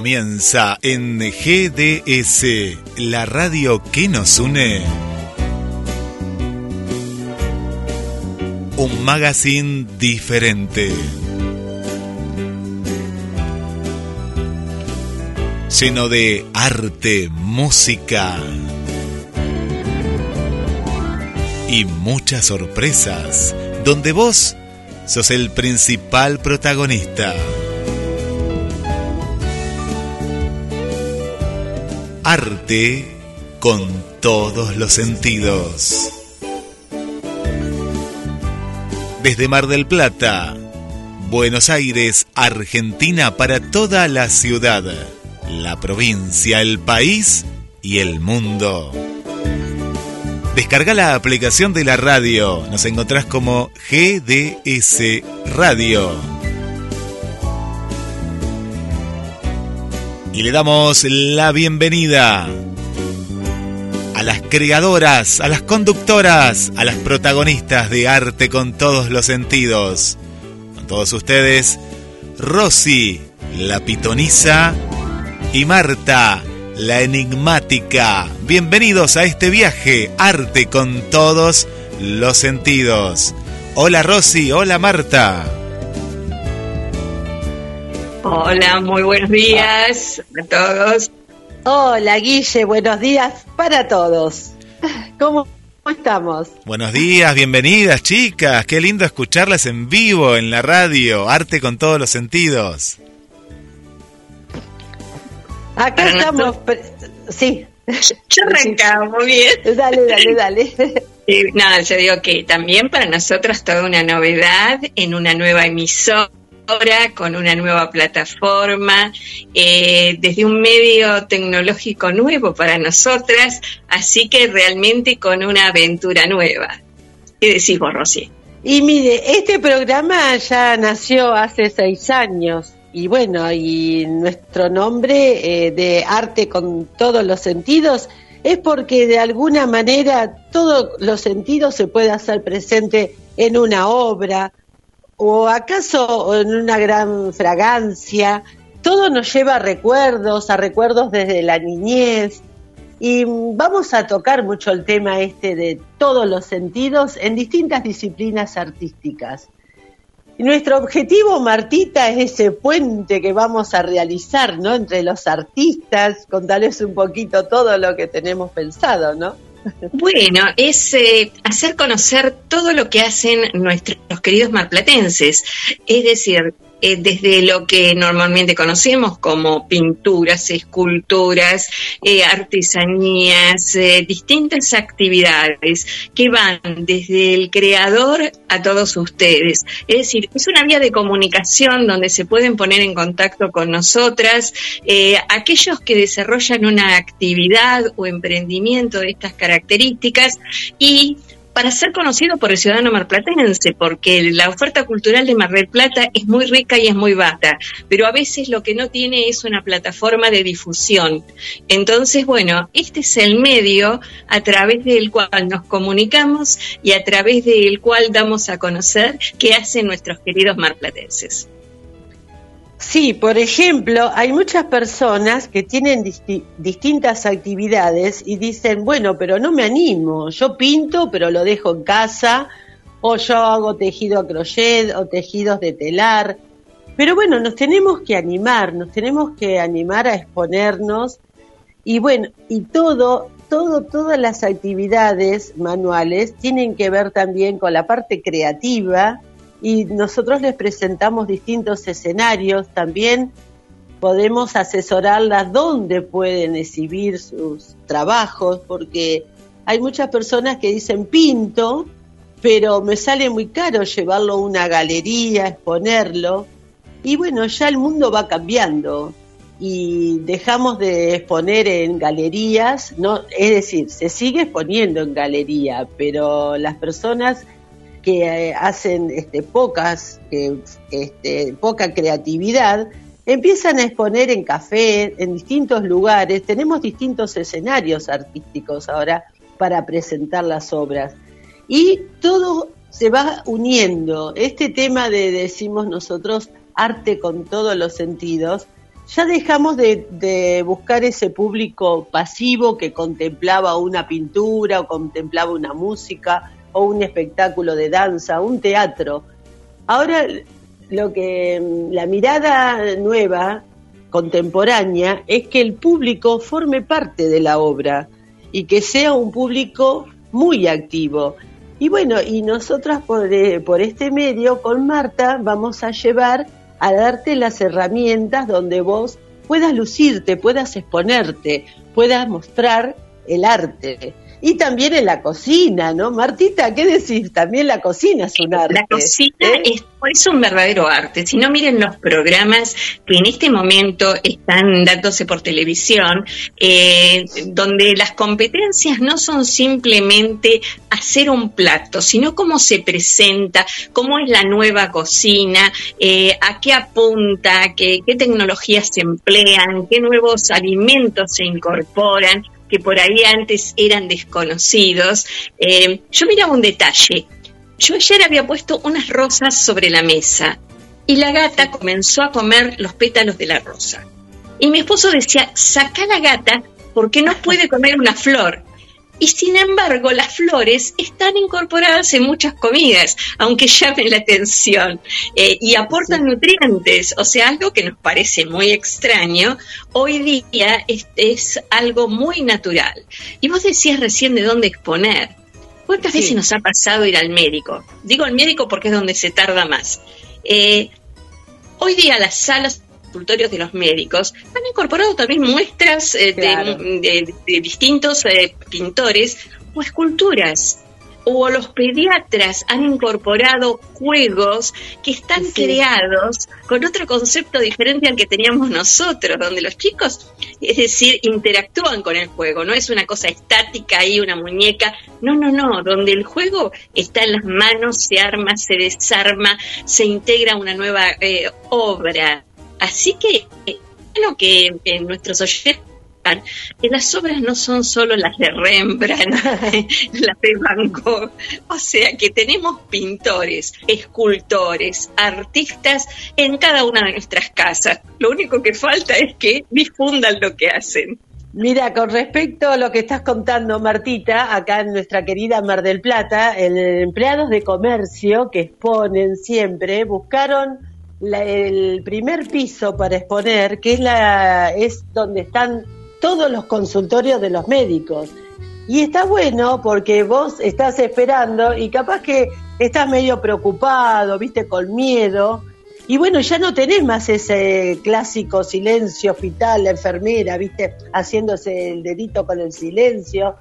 Comienza en GDS, la radio que nos une. Un magazine diferente. Lleno de arte, música y muchas sorpresas, donde vos sos el principal protagonista. Con todos los sentidos. Desde Mar del Plata, Buenos Aires, Argentina para toda la ciudad, la provincia, el país y el mundo. Descarga la aplicación de la radio. Nos encontrás como GDS Radio. Y le damos la bienvenida a las creadoras, a las conductoras, a las protagonistas de arte con todos los sentidos. Con todos ustedes, Rosy, la pitonisa, y Marta, la enigmática. Bienvenidos a este viaje, arte con todos los sentidos. Hola Rosy, hola Marta. Hola, muy buenos días a todos. Hola Guille, buenos días para todos. ¿Cómo estamos? Buenos días, bienvenidas chicas. Qué lindo escucharlas en vivo en la radio. Arte con todos los sentidos. Acá estamos. Sí. Yo arrancaba muy bien. Dale, dale, dale. nada, yo digo que también para nosotros toda una novedad en una nueva emisora con una nueva plataforma, eh, desde un medio tecnológico nuevo para nosotras, así que realmente con una aventura nueva. ¿Qué decís vos, Rosy? Y mire, este programa ya nació hace seis años y bueno, y nuestro nombre eh, de arte con todos los sentidos es porque de alguna manera todos los sentidos se puede hacer presente en una obra, o acaso en una gran fragancia. Todo nos lleva a recuerdos, a recuerdos desde la niñez. Y vamos a tocar mucho el tema este de todos los sentidos en distintas disciplinas artísticas. Y nuestro objetivo, Martita, es ese puente que vamos a realizar, ¿no? Entre los artistas, contarles un poquito todo lo que tenemos pensado, ¿no? Bueno, es eh, hacer conocer todo lo que hacen nuestros queridos marplatenses, es decir, eh, desde lo que normalmente conocemos como pinturas, esculturas, eh, artesanías, eh, distintas actividades que van desde el creador a todos ustedes. Es decir, es una vía de comunicación donde se pueden poner en contacto con nosotras aquellos que desarrollan una actividad o emprendimiento de estas características y para ser conocido por el ciudadano marplatense, porque la oferta cultural de Mar del Plata es muy rica y es muy vasta, pero a veces lo que no tiene es una plataforma de difusión. Entonces, bueno, este es el medio a través del cual nos comunicamos y a través del cual damos a conocer qué hacen nuestros queridos marplatenses. Sí, por ejemplo, hay muchas personas que tienen distintas actividades y dicen, bueno, pero no me animo, yo pinto, pero lo dejo en casa, o yo hago tejido a crochet o tejidos de telar. Pero bueno, nos tenemos que animar, nos tenemos que animar a exponernos y bueno, y todo, todo, todas las actividades manuales tienen que ver también con la parte creativa y nosotros les presentamos distintos escenarios, también podemos asesorarlas dónde pueden exhibir sus trabajos, porque hay muchas personas que dicen pinto, pero me sale muy caro llevarlo a una galería, exponerlo. Y bueno, ya el mundo va cambiando y dejamos de exponer en galerías, no, es decir, se sigue exponiendo en galería, pero las personas que eh, hacen este, pocas, este, poca creatividad, empiezan a exponer en café, en distintos lugares. Tenemos distintos escenarios artísticos ahora para presentar las obras. Y todo se va uniendo. Este tema de, decimos nosotros, arte con todos los sentidos, ya dejamos de, buscar ese público pasivo que contemplaba una pintura o contemplaba una música o un espectáculo de danza, un teatro. Ahora lo que la mirada nueva, contemporánea, es que el público forme parte de la obra y que sea un público muy activo. Y bueno, y nosotras por, eh, por este medio con Marta vamos a llevar a darte las herramientas donde vos puedas lucirte, puedas exponerte, puedas mostrar el arte. Y también en la cocina, ¿no? Martita, ¿qué decir? También la cocina es un arte. La cocina ¿eh? es, es, un verdadero arte. Si no, miren los programas que en este momento están dándose por televisión, eh, donde las competencias no son simplemente hacer un plato, sino cómo se presenta, cómo es la nueva cocina, eh, a qué apunta, qué, qué tecnologías se emplean, qué nuevos alimentos se incorporan que por ahí antes eran desconocidos. Eh, yo miraba un detalle. Yo ayer había puesto unas rosas sobre la mesa y la gata comenzó a comer los pétalos de la rosa. Y mi esposo decía, saca la gata porque no puede comer una flor y sin embargo las flores están incorporadas en muchas comidas, aunque llamen la atención, eh, y aportan nutrientes, o sea, algo que nos parece muy extraño, hoy día es, es algo muy natural. Y vos decías recién de dónde exponer. ¿Cuántas veces nos ha pasado ir al médico? Digo al médico porque es donde se tarda más. Eh, hoy día las salas consultorios de los médicos, han incorporado también muestras eh, de, distintos eh, pintores o esculturas. O los pediatras han incorporado juegos que están creados con otro concepto diferente al que teníamos nosotros, donde los chicos, es decir, interactúan con el juego, no es una cosa estática ahí, una muñeca, no, no, no, donde el juego está en las manos, se arma, se desarma, se integra una nueva eh, obra. Así que, bueno, que, nuestros oyentes que las obras no son solo las de Rembrandt, las de Van Gogh, o sea que tenemos pintores, escultores, artistas en cada una de nuestras casas. Lo único que falta es que difundan lo que hacen. Mira, con respecto a lo que estás contando, Martita, acá en nuestra querida Mar del Plata, el empleados de comercio que exponen siempre buscaron el primer piso para exponer, que es, la, es donde están todos los consultorios de los médicos. Y está bueno porque vos estás esperando y capaz que estás medio preocupado, viste, con miedo. Y bueno, ya no tenés más ese clásico silencio hospital, la enfermera, viste, haciéndose el dedito con el silencio.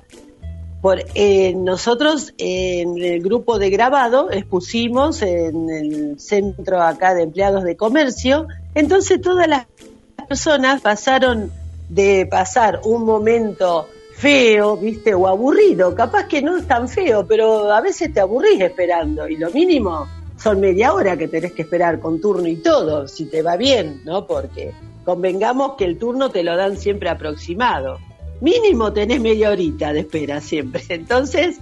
Por, eh, nosotros en el grupo de grabado expusimos en el centro acá de empleados de comercio, entonces todas las personas pasaron de pasar un momento feo, viste, o aburrido, capaz que no es tan feo, pero a veces te aburrís esperando. Y lo mínimo son media hora que tenés que esperar con turno y todo, si te va bien, ¿no? Porque convengamos que el turno te lo dan siempre aproximado mínimo tenés media horita de espera siempre. Entonces,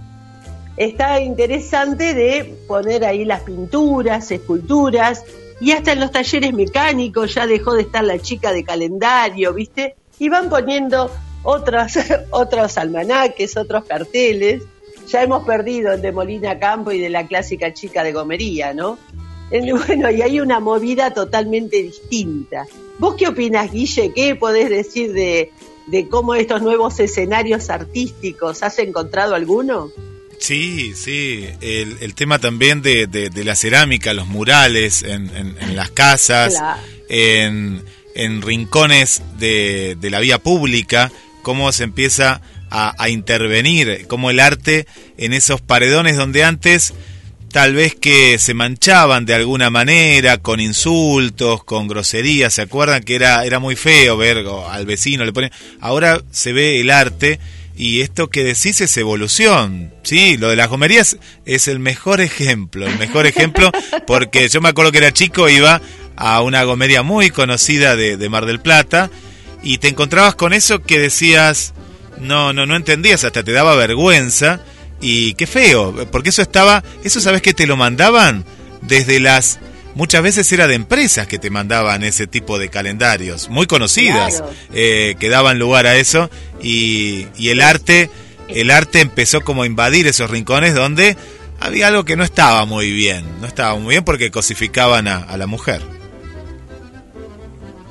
está interesante de poner ahí las pinturas, esculturas, y hasta en los talleres mecánicos ya dejó de estar la chica de calendario, ¿viste? Y van poniendo otros, otros almanaques, otros carteles. Ya hemos perdido el de Molina Campo y de la clásica chica de gomería, ¿no? Bueno, y hay una movida totalmente distinta. ¿Vos qué opinas, Guille? ¿Qué podés decir de, de cómo estos nuevos escenarios artísticos, ¿has encontrado alguno? Sí, sí, el, tema también de, de, la cerámica, los murales en, en, las casas, en, en, rincones de, de, la vía pública, cómo se empieza a, a, intervenir, cómo el arte en esos paredones donde antes tal vez que se manchaban de alguna manera con insultos, con groserías, ¿se acuerdan que era, era muy feo ver al vecino, le ponen, ahora se ve el arte y esto que decís es evolución, sí, lo de las gomerías es el mejor ejemplo, el mejor ejemplo, porque yo me acuerdo que era chico, iba a una gomería muy conocida de, de Mar del Plata, y te encontrabas con eso que decías, no, no, no entendías, hasta te daba vergüenza, y qué feo, porque eso estaba, eso sabes que te lo mandaban desde las muchas veces era de empresas que te mandaban ese tipo de calendarios, muy conocidas, eh, que daban lugar a eso, y, y, el arte, el arte empezó como a invadir esos rincones donde había algo que no estaba muy bien, no estaba muy bien porque cosificaban a, la mujer.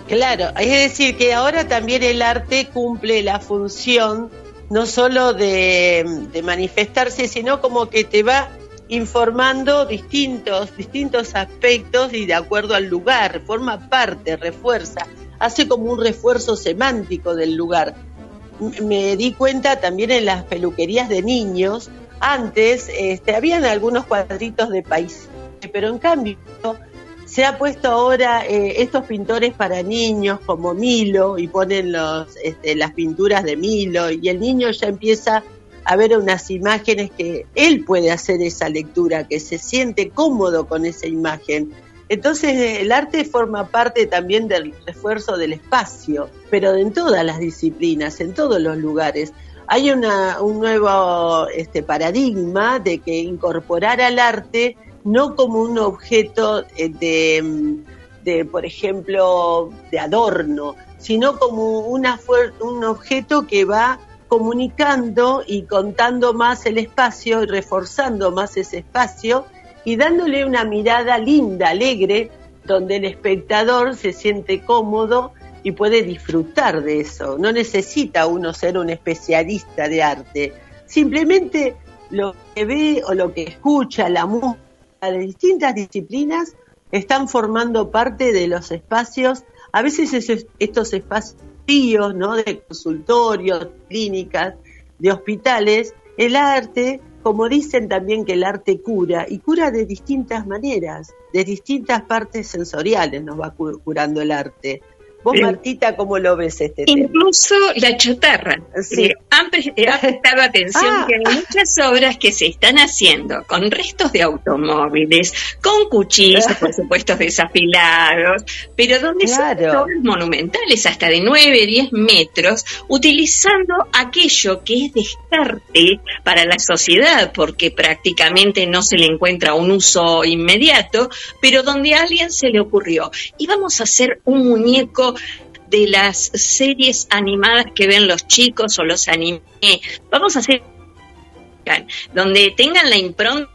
Claro, es decir, que ahora también el arte cumple la función no solo de, manifestarse, sino como que te va informando distintos, distintos aspectos y de acuerdo al lugar, forma parte, refuerza, hace como un refuerzo semántico del lugar. Me di cuenta también en las peluquerías de niños, antes este, habían algunos cuadritos de país, pero en cambio se ha puesto ahora eh, estos pintores para niños como Milo y ponen los, este, las pinturas de Milo y el niño ya empieza a ver unas imágenes que él puede hacer esa lectura, que se siente cómodo con esa imagen. Entonces el arte forma parte también del refuerzo del espacio, pero en todas las disciplinas, en todos los lugares. Hay una, un nuevo este, paradigma de que incorporar al arte no como un objeto eh, de, de por ejemplo, de adorno, sino como un objeto que va comunicando y contando más el espacio y reforzando más ese espacio y dándole una mirada linda, alegre, donde el espectador se siente cómodo y puede disfrutar de eso. No necesita uno ser un especialista de arte, simplemente lo que ve o lo que escucha, la música de distintas disciplinas están formando parte de los espacios, a veces estos espacios ¿no? de consultorios, clínicas, de hospitales, el arte, como dicen también que el arte cura, y cura de distintas maneras, de distintas partes sensoriales nos va curando el arte. Vos, Martita, ¿cómo lo ves este Incluso la chatarra. Sí. Han, prestado atención ah. que hay muchas obras que se están haciendo con restos de automóviles, con cuchillos, por supuesto, desafilados, pero donde son obras monumentales, hasta de 9, 10 metros, utilizando aquello que es descarte para la sociedad, porque prácticamente no se le encuentra un uso inmediato, pero donde a alguien se le ocurrió, y vamos a hacer un muñeco de las series animadas que ven los chicos o los anime. Vamos a hacer donde tengan la impronta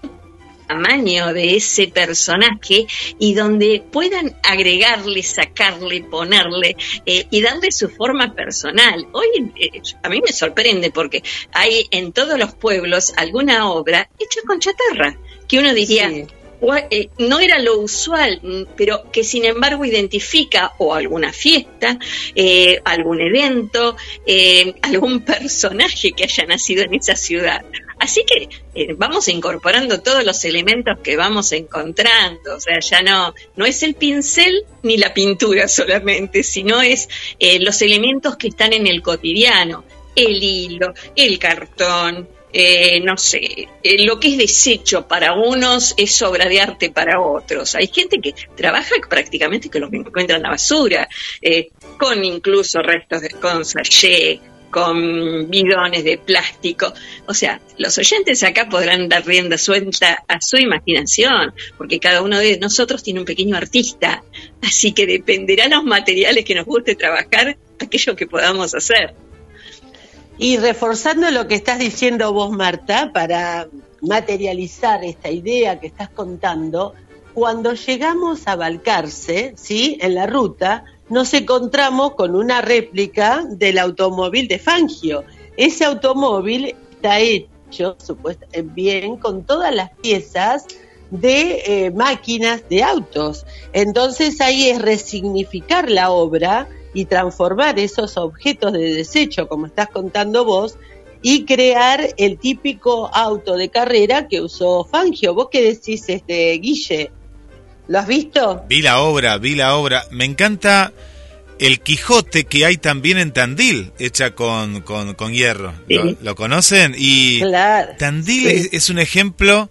tamaño de ese personaje y donde puedan agregarle, sacarle, ponerle eh, y darle su forma personal. Hoy eh, a mí me sorprende porque hay en todos los pueblos alguna obra hecha con chatarra que uno diría, no era lo usual, mm, pero que sin embargo identifica o alguna fiesta, eh, algún evento, eh, algún personaje que haya nacido en esa ciudad. Así que vamos incorporando todos los elementos que vamos encontrando, o sea, ya no, no es el pincel ni la pintura solamente, sino es los elementos que están en el cotidiano, el hilo, el cartón, eh, no sé, eh, lo que es desecho para unos es obra de arte para otros. Hay gente que trabaja prácticamente que lo que encuentra en la basura, eh, con incluso restos de con con bidones de plástico. O sea, los oyentes acá podrán dar rienda suelta a su imaginación, porque cada uno de nosotros tiene un pequeño artista, así que dependerá los materiales que nos guste trabajar, aquello que podamos hacer. Y reforzando lo que estás diciendo vos, Marta, para materializar esta idea que estás contando, cuando llegamos a Balcarce, ¿sí? En la ruta, nos encontramos con una réplica del automóvil de Fangio. Ese automóvil está hecho bien con todas las piezas de eh, máquinas de autos. Entonces ahí es resignificar la obra y transformar esos objetos de desecho, como estás contando vos, y crear el típico auto de carrera que usó Fangio. ¿Vos qué decís, este Guille? ¿Lo has visto? Vi la obra, vi la obra. Me encanta el Quijote que hay también en Tandil, hecha con, con, hierro. ¿Lo, conocen? Y Tandil es, un ejemplo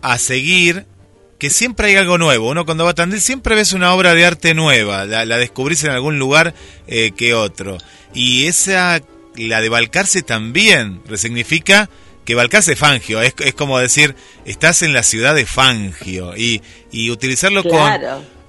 a seguir que siempre hay algo nuevo. Uno cuando va a Tandil siempre ves una obra de arte nueva, la, descubrís en algún lugar eh, que otro. Y esa la de Balcarce también resignifica que Balcarce es Fangio, es, es, como decir, estás en la ciudad de Fangio y, y utilizarlo con,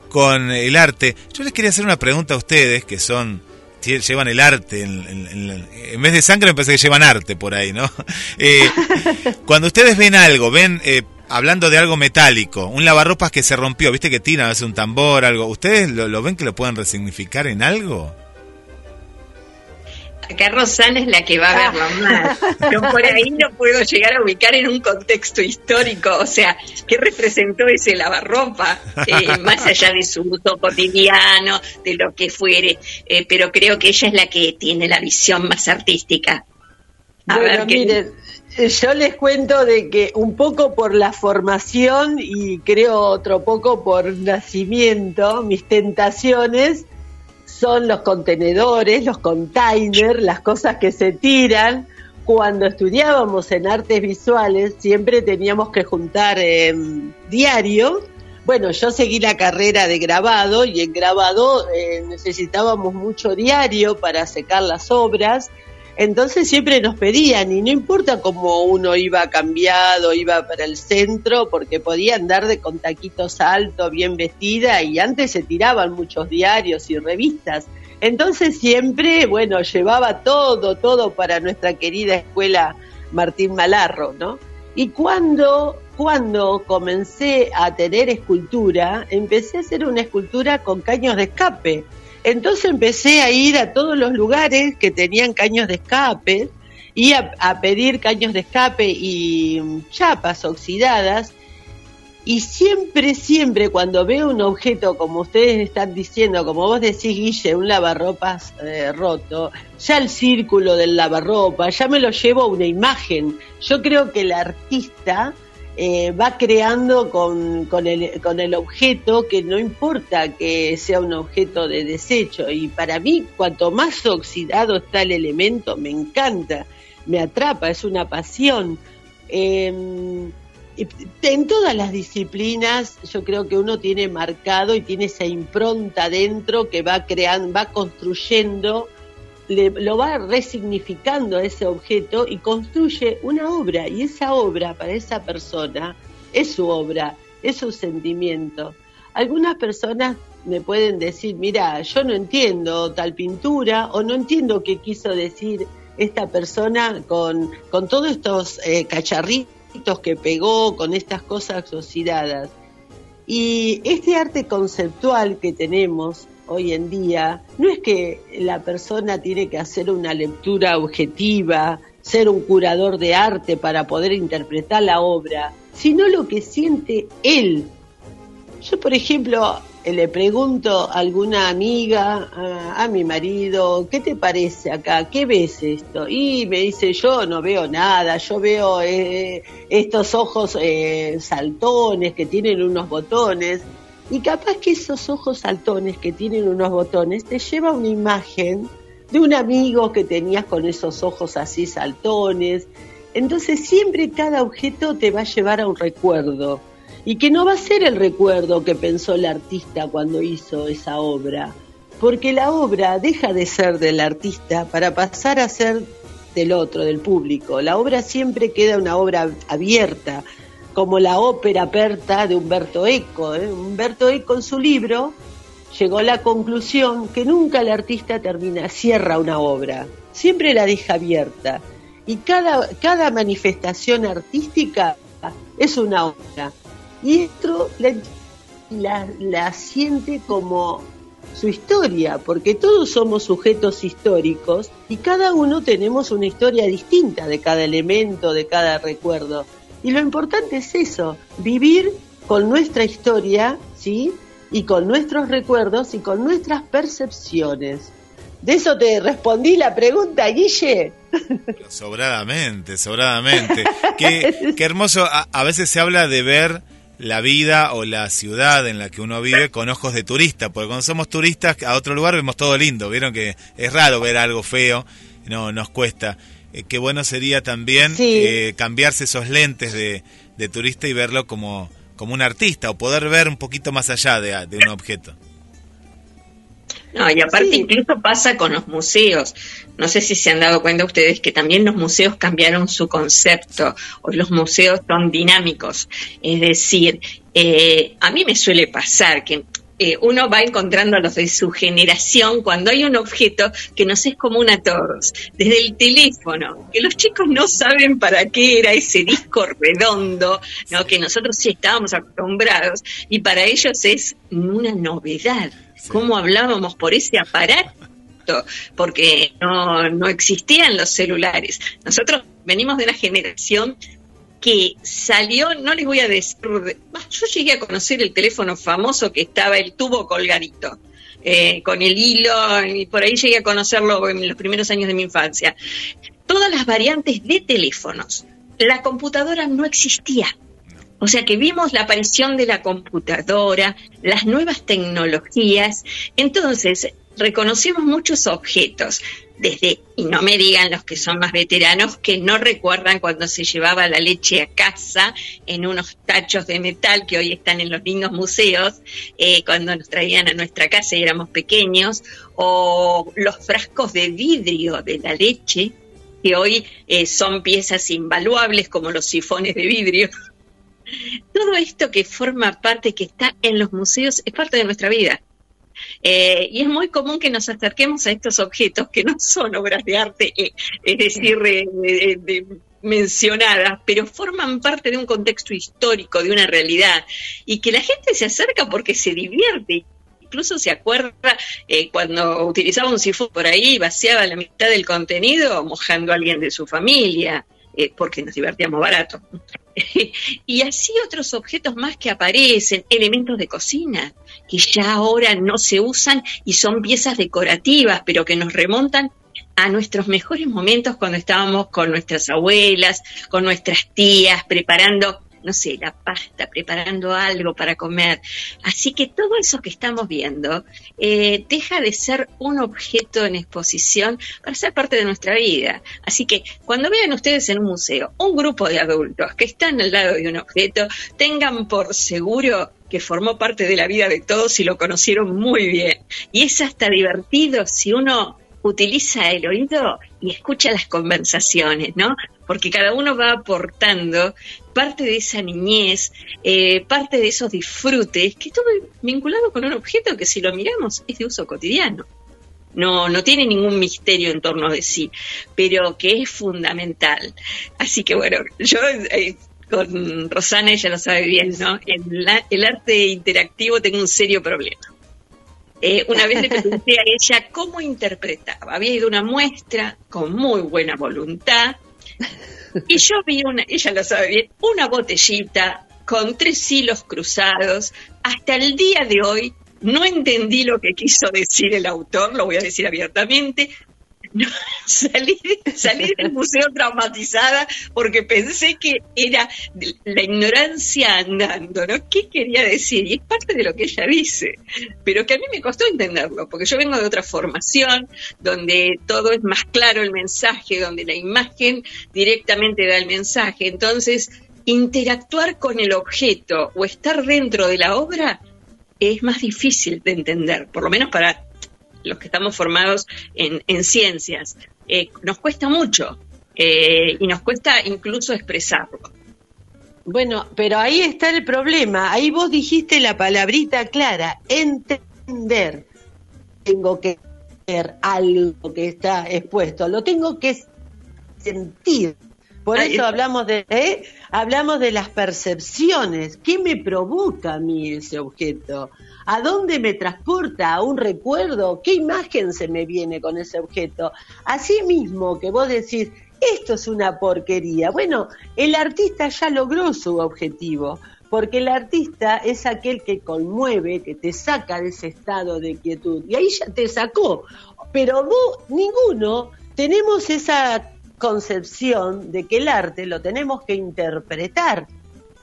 con el arte. Yo les quería hacer una pregunta a ustedes que son llevan el arte, en, vez de sangre me parece que llevan arte por ahí, ¿no? Eh, cuando ustedes ven algo, ven, eh, hablando de algo metálico, un lavarropas que se rompió, viste que tira a veces un tambor, algo, ¿ustedes lo, lo ven que lo pueden resignificar en algo? Acá Rosana es la que va a verlo más. Yo por ahí no puedo llegar a ubicar en un contexto histórico, o sea, ¿qué representó ese lavarropa? Eh, más allá de su uso cotidiano, de lo que fuere, eh, pero creo que ella es la que tiene la visión más artística. A bueno, miren, yo les cuento de que un poco por la formación y creo otro poco por nacimiento, mis tentaciones son los contenedores, los containers, las cosas que se tiran. Cuando estudiábamos en artes visuales siempre teníamos que juntar em, diario. Bueno, yo seguí la carrera de grabado y en grabado eh, necesitábamos mucho diario para secar las obras entonces siempre nos pedían, y no importa cómo uno iba cambiado, iba para el centro, porque podía andar de con taquitos altos, bien vestida, y antes se tiraban muchos diarios y revistas. Entonces siempre, bueno, llevaba todo, todo para nuestra querida escuela Martín Malarro, ¿no? Y cuando, cuando comencé a tener escultura, empecé a hacer una escultura con caños de escape entonces empecé a ir a todos los lugares que tenían caños de escape y a, pedir caños de escape y chapas oxidadas. Y siempre, siempre cuando veo un objeto, como ustedes están diciendo, como vos decís, Guille, un lavarropas eh, roto, ya el círculo del lavarropa, ya me lo llevo a una imagen. Yo creo que el artista eh, va creando con, con, el, con el objeto que no importa que sea un objeto de desecho. Y para mí, cuanto más oxidado está el elemento, me encanta, me atrapa, es una pasión. Em, en todas las disciplinas yo creo que uno tiene marcado y tiene esa impronta dentro que va creando, va construyendo lo va resignificando a ese objeto y construye una obra. Y esa obra para esa persona es su obra, es su sentimiento. Algunas personas me pueden decir, mira, yo no entiendo tal pintura o no entiendo qué quiso decir esta persona con, con todos estos eh, cacharritos que pegó, con estas cosas oxidadas. Y este arte conceptual que tenemos hoy en día, no es que la persona tiene que hacer una lectura objetiva, ser un curador de arte para poder interpretar la obra, sino lo que siente él. Yo, por ejemplo, le pregunto a alguna amiga, a, mi marido, ¿qué te parece acá? ¿Qué ves esto? Y me dice, yo no veo nada, yo veo eh, estos ojos eh, saltones que tienen unos botones. Y capaz que esos ojos saltones que tienen unos botones te lleva una imagen de un amigo que tenías con esos ojos así saltones. Entonces siempre cada objeto te va a llevar a un recuerdo y que no va a ser el recuerdo que pensó el artista cuando hizo esa obra, porque la obra deja de ser del artista para pasar a ser del otro, del público. La obra siempre queda una obra abierta, como la ópera aperta de Humberto Eco. ¿eh? Humberto Eco en su libro llegó a la conclusión que nunca el artista termina, cierra una obra, siempre la deja abierta. Y cada, cada manifestación artística es una obra. Y esto la, la, siente como su historia, porque todos somos sujetos históricos y cada uno tenemos una historia distinta de cada elemento, de cada recuerdo. Y lo importante es eso, vivir con nuestra historia, ¿sí? Y con nuestros recuerdos y con nuestras percepciones. ¿De eso te respondí la pregunta, Guille? Sobradamente, sobradamente. qué, qué hermoso. A, veces se habla de ver la vida o la ciudad en la que uno vive con ojos de turista, porque cuando somos turistas a otro lugar vemos todo lindo. Vieron que es raro ver algo feo, no nos cuesta. Eh, qué bueno sería también eh, cambiarse esos lentes de, de, turista y verlo como, como un artista o poder ver un poquito más allá de, de un objeto. No, y aparte incluso pasa con los museos. No sé si se han dado cuenta ustedes que también los museos cambiaron su concepto. Hoy los museos son dinámicos. Es decir, eh, a mí me suele pasar que eh, uno va encontrando a los de su generación cuando hay un objeto que nos es común a todos, desde el teléfono, que los chicos no saben para qué era ese disco redondo, ¿no? que nosotros sí estábamos acostumbrados, y para ellos es una novedad. ¿Cómo hablábamos por ese aparato? Porque no, no existían los celulares. Nosotros venimos de una generación que salió, no les voy a decir, yo llegué a conocer el teléfono famoso que estaba el tubo colgadito, eh, con el hilo, y por ahí llegué a conocerlo en los primeros años de mi infancia. Todas las variantes de teléfonos. La computadora no existía. O sea que vimos la aparición de la computadora, las nuevas tecnologías, entonces reconocimos muchos objetos, desde, y no me digan los que son más veteranos, que no recuerdan cuando se llevaba la leche a casa en unos tachos de metal que hoy están en los lindos museos, eh, cuando nos traían a nuestra casa y éramos pequeños, o los frascos de vidrio de la leche, que hoy eh, son piezas invaluables como los sifones de vidrio todo esto que forma parte, que está en los museos, es parte de nuestra vida. Eh, y es muy común que nos acerquemos a estos objetos que no son obras de arte, eh, es decir, mencionadas, pero forman parte de un contexto histórico, de una realidad, y que la gente se acerca porque se divierte. Incluso se acuerda eh, cuando utilizaba un sifón por ahí, vaciaba la mitad del contenido mojando a alguien de su familia. Eh, porque nos divertíamos barato. y así otros objetos más que aparecen, elementos de cocina, que ya ahora no se usan y son piezas decorativas, pero que nos remontan a nuestros mejores momentos cuando estábamos con nuestras abuelas, con nuestras tías, preparando no sé, la pasta, preparando algo para comer. Así que todo eso que estamos viendo eh, deja de ser un objeto en exposición para ser parte de nuestra vida. Así que cuando vean ustedes en un museo un grupo de adultos que están al lado de un objeto, tengan por seguro que formó parte de la vida de todos y lo conocieron muy bien. Y es hasta divertido si uno utiliza el oído y escucha las conversaciones, ¿no? Porque cada uno va aportando parte de esa niñez, eh, parte de esos disfrutes, que todo vinculado con un objeto que si lo miramos es de uso cotidiano. No, no tiene ningún misterio en torno de sí, pero que es fundamental. Así que bueno, yo eh, con Rosana, ella lo sabe bien, ¿no? En el arte interactivo tengo un serio problema. Eh, una vez le pregunté a ella cómo interpretaba. Había ido una muestra con muy buena voluntad y yo vi una, ella lo sabe bien, una botellita con tres hilos cruzados. Hasta el día de hoy no entendí lo que quiso decir el autor, lo voy a decir abiertamente, salí, salí del museo traumatizada porque pensé que era la ignorancia andando, ¿no? ¿Qué quería decir? Y es parte de lo que ella dice, pero que a mí me costó entenderlo, porque yo vengo de otra formación, donde todo es más claro el mensaje, donde la imagen directamente da el mensaje. Entonces, interactuar con el objeto o estar dentro de la obra es más difícil de entender, por lo menos para los que estamos formados en, ciencias, eh, nos cuesta mucho eh, y nos cuesta incluso expresarlo. Bueno, pero ahí está el problema. Ahí vos dijiste la palabrita clara, entender. Tengo que ver algo que está expuesto, lo tengo que sentir. Por eso hablamos de, ¿eh? hablamos de las percepciones. ¿Qué me provoca a mí ese objeto? ¿A dónde me transporta? ¿A un recuerdo? ¿Qué imagen se me viene con ese objeto? Así mismo que vos decís, esto es una porquería. Bueno, el artista ya logró su objetivo, porque el artista es aquel que conmueve, que te saca de ese estado de quietud. Y ahí ya te sacó. Pero vos, ninguno, tenemos esa concepción de que el arte lo tenemos que interpretar.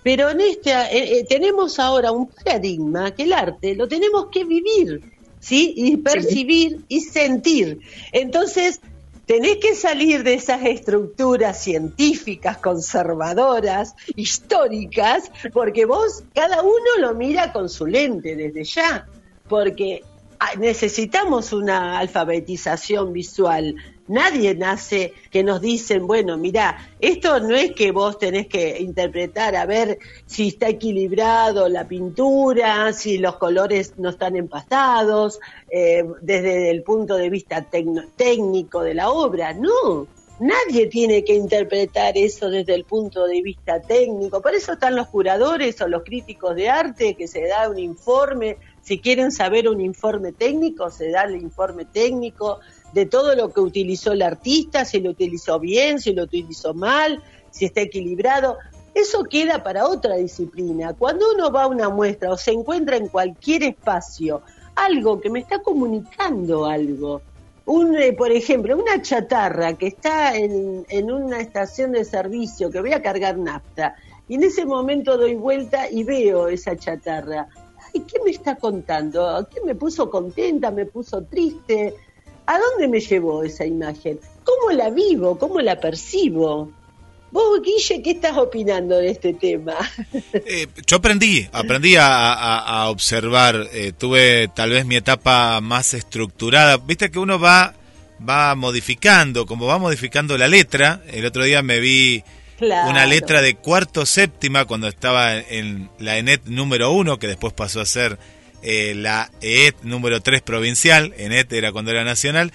Pero en este eh, eh, tenemos ahora un paradigma que el arte lo tenemos que vivir, ¿sí? Y percibir y sentir. Entonces, tenés que salir de esas estructuras científicas, conservadoras, históricas, porque vos, cada uno lo mira con su lente desde ya, porque ah, necesitamos una alfabetización visual, Nadie nace que nos dicen, bueno, mira, esto no es que vos tenés que interpretar a ver si está equilibrado la pintura, si los colores no están empastados, eh, desde el punto de vista técnico de la obra. No, Nadie tiene que interpretar eso desde el punto de vista técnico. Por eso están los curadores o los críticos de arte que se da un informe. Si quieren saber un informe técnico, se da el informe técnico de todo lo que utilizó el artista, si lo utilizó bien, si lo utilizó mal, si está equilibrado. Eso queda para otra disciplina. Cuando uno va a una muestra o se encuentra en cualquier espacio algo que me está comunicando algo, un, eh, por ejemplo, una chatarra que está en, en una estación de servicio que voy a cargar nafta y en ese momento doy vuelta y veo esa chatarra. ¿Y qué me está contando? ¿Qué me puso contenta? ¿Me puso triste? ¿A dónde me llevó esa imagen? ¿Cómo la vivo? ¿Cómo la percibo? Vos, Guille, ¿qué estás opinando de este tema? Eh, yo aprendí, aprendí a, observar. Eh, tuve tal vez mi etapa más estructurada. Viste que uno va, va modificando, como va modificando la letra. El otro día me vi una letra de cuarto séptima cuando estaba en la ENET número uno, que después pasó a ser eh, la EET número 3 provincial, ENET era cuando era nacional,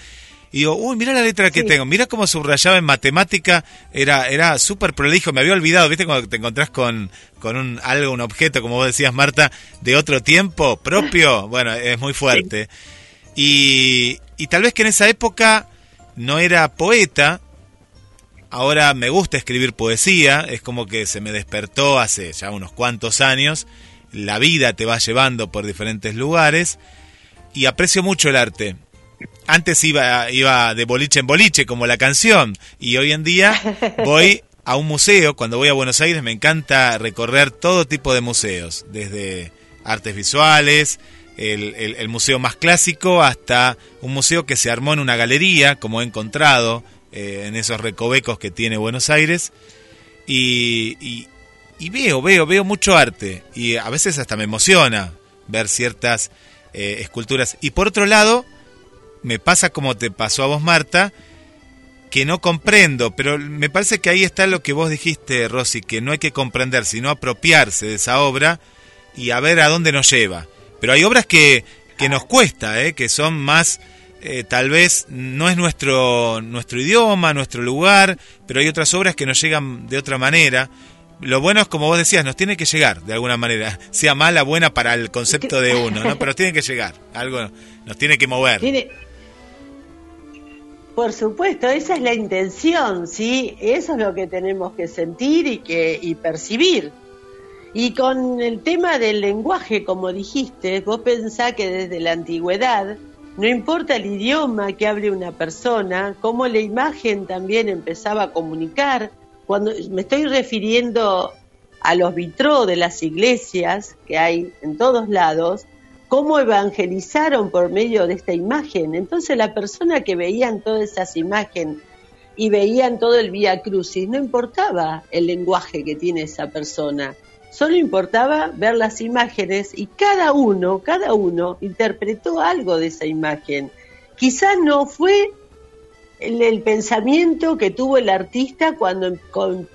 y digo, uy, mira la letra que tengo, mira cómo subrayaba en matemática, era, era súper prolijo, me había olvidado, viste cuando te encontrás con, con un, algo, un objeto, como vos decías, Marta, de otro tiempo propio, bueno, es muy fuerte. Y, y tal vez que en esa época no era poeta, ahora me gusta escribir poesía, es como que se me despertó hace ya unos cuantos años, la vida te va llevando por diferentes lugares y aprecio mucho el arte. Antes iba, iba de boliche en boliche como la canción y hoy en día voy a un museo. Cuando voy a Buenos Aires me encanta recorrer todo tipo de museos, desde artes visuales, el, museo más clásico hasta un museo que se armó en una galería, como he encontrado eh, en esos recovecos que tiene Buenos Aires. y, y veo, veo, veo mucho arte y a veces hasta me emociona ver ciertas eh, esculturas. Y por otro lado, me pasa como te pasó a vos, Marta, que no comprendo, pero me parece que ahí está lo que vos dijiste, Rosy, que no hay que comprender, sino apropiarse de esa obra y a ver a dónde nos lleva. Pero hay obras que, que nos cuesta, ¿eh? que son más, eh, tal vez no es nuestro, nuestro idioma, nuestro lugar, pero hay otras obras que nos llegan de otra manera lo bueno es como vos decías, nos tiene que llegar de alguna manera, sea mala, buena para el concepto de uno, ¿no? Pero tiene que llegar, algo nos tiene que mover. Por supuesto, esa es la intención, ¿sí? Eso es lo que tenemos que sentir y, que, y percibir. Y con el tema del lenguaje, como dijiste, vos pensás que desde la antigüedad, no importa el idioma que hable una persona, cómo la imagen también empezaba a comunicar, cuando me estoy refiriendo a los vitró de las iglesias que hay en todos lados, cómo evangelizaron por medio de esta imagen. Entonces la persona que veían todas esas imágenes y veían todo el Vía Crucis, no importaba el lenguaje que tiene esa persona, solo importaba ver las imágenes y cada uno, cada uno interpretó algo de esa imagen. Quizás no fue el, pensamiento que tuvo el artista cuando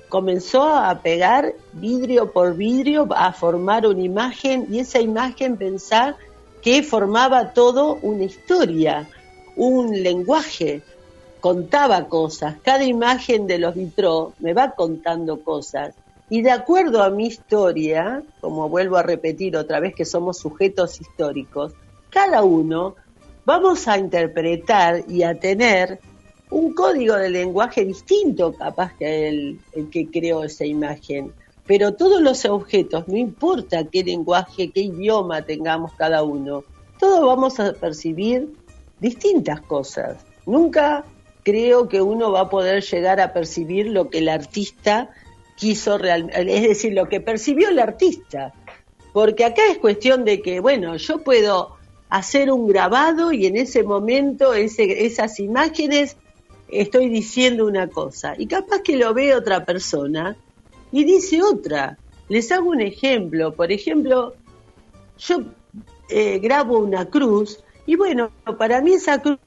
comenzó a pegar vidrio por vidrio, a formar una imagen y esa imagen pensar que formaba todo una historia, un lenguaje. contaba cosas. Cada imagen de los vitró me va contando cosas. Y de acuerdo a mi historia, como vuelvo a repetir otra vez que somos sujetos históricos, cada uno vamos a interpretar y a tener un código de lenguaje distinto capaz que el, que creó esa imagen. Pero todos los objetos, no importa qué lenguaje, qué idioma tengamos cada uno, todos vamos a percibir distintas cosas. Nunca creo que uno va a poder llegar a percibir lo que el artista quiso realmente, es decir, lo que percibió el artista. Porque acá es cuestión de que, bueno, yo puedo hacer un grabado y en ese momento ese, esas imágenes estoy diciendo una cosa. Y capaz que lo ve otra persona y dice otra. Les hago un ejemplo. Por ejemplo, yo eh, grabo una cruz y bueno, para mí esa cruz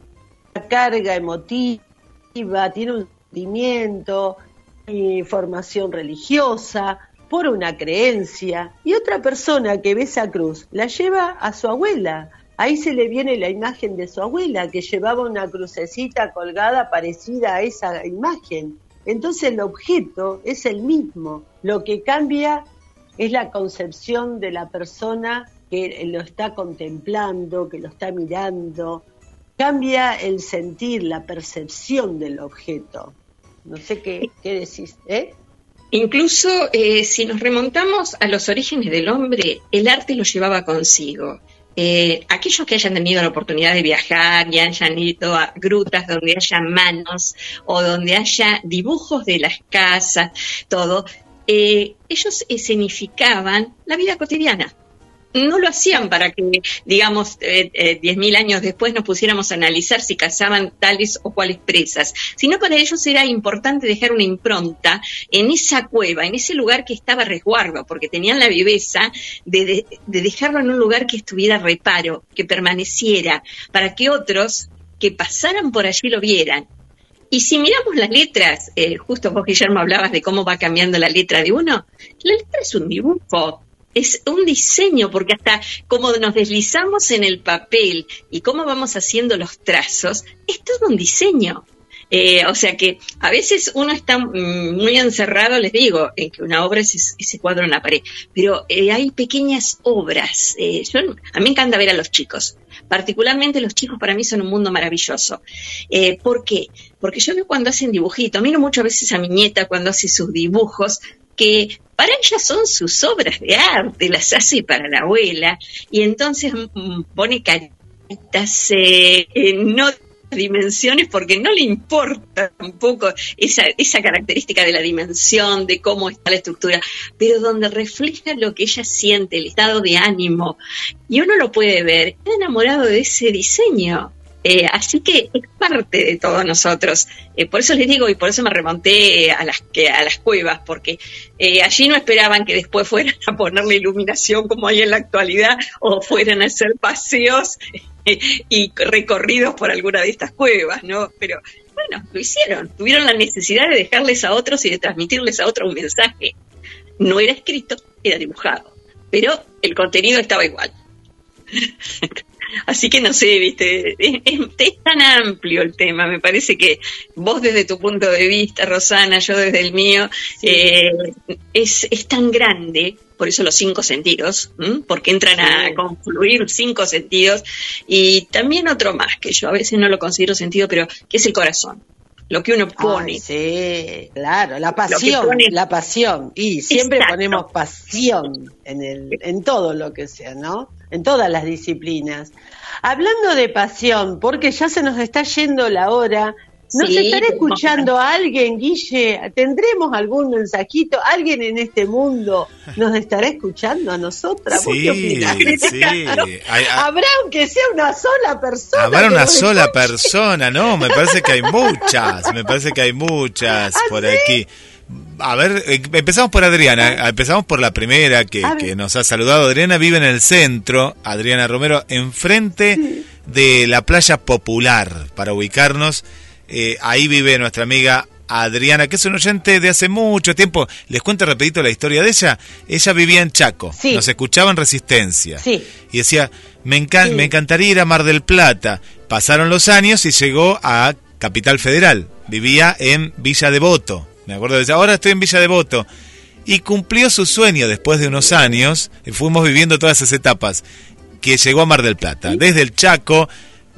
una carga emotiva, tiene un sentimiento, formación religiosa, por una creencia, y otra persona que ve esa cruz la lleva a su abuela. Ahí se le viene la imagen de su abuela, que llevaba una crucecita colgada parecida a esa imagen. Entonces el objeto es el mismo. Lo que cambia es la concepción de la persona que lo está contemplando, que lo está mirando. Cambia el sentir, la percepción del objeto. No sé qué, qué decís, ¿eh? Incluso eh, si nos remontamos a los orígenes del hombre, el arte lo llevaba consigo. Eh, aquellos que hayan tenido la oportunidad de viajar y hayan ido a grutas donde haya manos o donde haya dibujos de las casas, todo, eh, ellos escenificaban la vida cotidiana no lo hacían para que, digamos, eh, eh, diez mil años después nos pusiéramos a analizar si cazaban tales o cuales presas, sino para ellos era importante dejar una impronta en esa cueva, en ese lugar que estaba resguardo, porque tenían la viveza de, dejarlo en un lugar que estuviera reparo, que permaneciera, para que otros que pasaran por allí lo vieran. Y si miramos las letras, eh, justo vos, Guillermo, hablabas de cómo va cambiando la letra de uno, la letra es un dibujo, es un diseño, porque hasta como nos deslizamos en el papel y cómo vamos haciendo los trazos, es todo un diseño. Eh, o sea que a veces uno está mm, muy encerrado, les digo, en que una obra es ese cuadro en la pared, pero eh, hay pequeñas obras. Eh, a mí me encanta ver a los chicos, particularmente los chicos para mí son un mundo maravilloso. ¿Por qué? Porque yo veo cuando hacen dibujitos, miro muchas veces a mi nieta cuando hace sus dibujos, que para ella son sus obras de arte, las hace para la abuela, y entonces pone caritas eh, no dimensiones porque no le importa tampoco esa, esa característica de la dimensión, de cómo está la estructura, pero donde refleja lo que ella siente, el estado de ánimo, y uno lo puede ver, está enamorado de ese diseño. Eh, así que es parte de todos nosotros. Eh, por eso les digo y por eso me remonté a las, que, a las cuevas, porque eh, allí no esperaban que después fueran a ponerle iluminación como hay en la actualidad o fueran a hacer paseos y recorridos por alguna de estas cuevas, ¿no? Pero bueno, lo hicieron, tuvieron la necesidad de dejarles a otros y de transmitirles a otros un mensaje. No era escrito, era dibujado, pero el contenido estaba igual. Así que no sé, viste, es, tan amplio el tema, me parece que vos desde tu punto de vista, Rosana, yo desde el mío, eh, es, es tan grande, por eso los cinco sentidos, porque entran a confluir cinco sentidos, y también otro más, que yo a veces no lo considero sentido, pero que es el corazón lo que uno pone. sí, claro, la pasión, la pasión. Y siempre ponemos pasión en, el, en todo lo que sea, ¿no? En todas las disciplinas. Hablando de pasión, porque ya se nos está yendo la hora, ¿Nos estará escuchando alguien, Guille? ¿Tendremos algún mensajito? ¿Alguien en este mundo nos estará escuchando a nosotras? Sí, sí. Habrá aunque sea una sola persona. Habrá una sola persona, ¿no? Me parece que hay muchas, me parece que hay muchas ¿Ah, por aquí. A ver, eh, empezamos por Adriana, empezamos por la primera que, que, nos ha saludado. Adriana vive en el centro, Adriana Romero, enfrente de la playa popular, para ubicarnos. Eh, ahí vive nuestra amiga Adriana, que es un oyente de hace mucho tiempo. Les cuento rapidito la historia de ella. Ella vivía en Chaco, nos escuchaba en Resistencia. Y decía, me, me encantaría ir a Mar del Plata. Pasaron los años y llegó a Capital Federal, vivía en Villa Devoto. Me acuerdo de ahora estoy en Villa Devoto. Y cumplió su sueño después de unos años, fuimos viviendo todas esas etapas, que llegó a Mar del Plata. Desde el Chaco,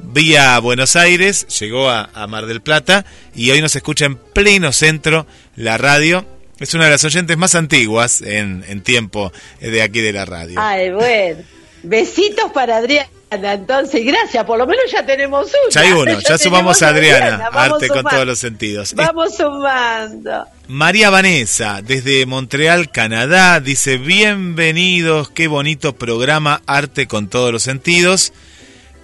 vía Buenos Aires, llegó a, a Mar del Plata, y hoy nos escucha en pleno centro la radio es una de las oyentes más antiguas en, en tiempo de aquí de la radio. Ay, bueno. Besitos para Adriana, entonces, gracias, por lo menos ya tenemos uno. Ya hay uno, ya, sumamos a Adriana, arte con todos los sentidos. Vamos sumando. María Vanessa, desde Montreal, Canadá, dice, bienvenidos, qué bonito programa, arte con todos los sentidos.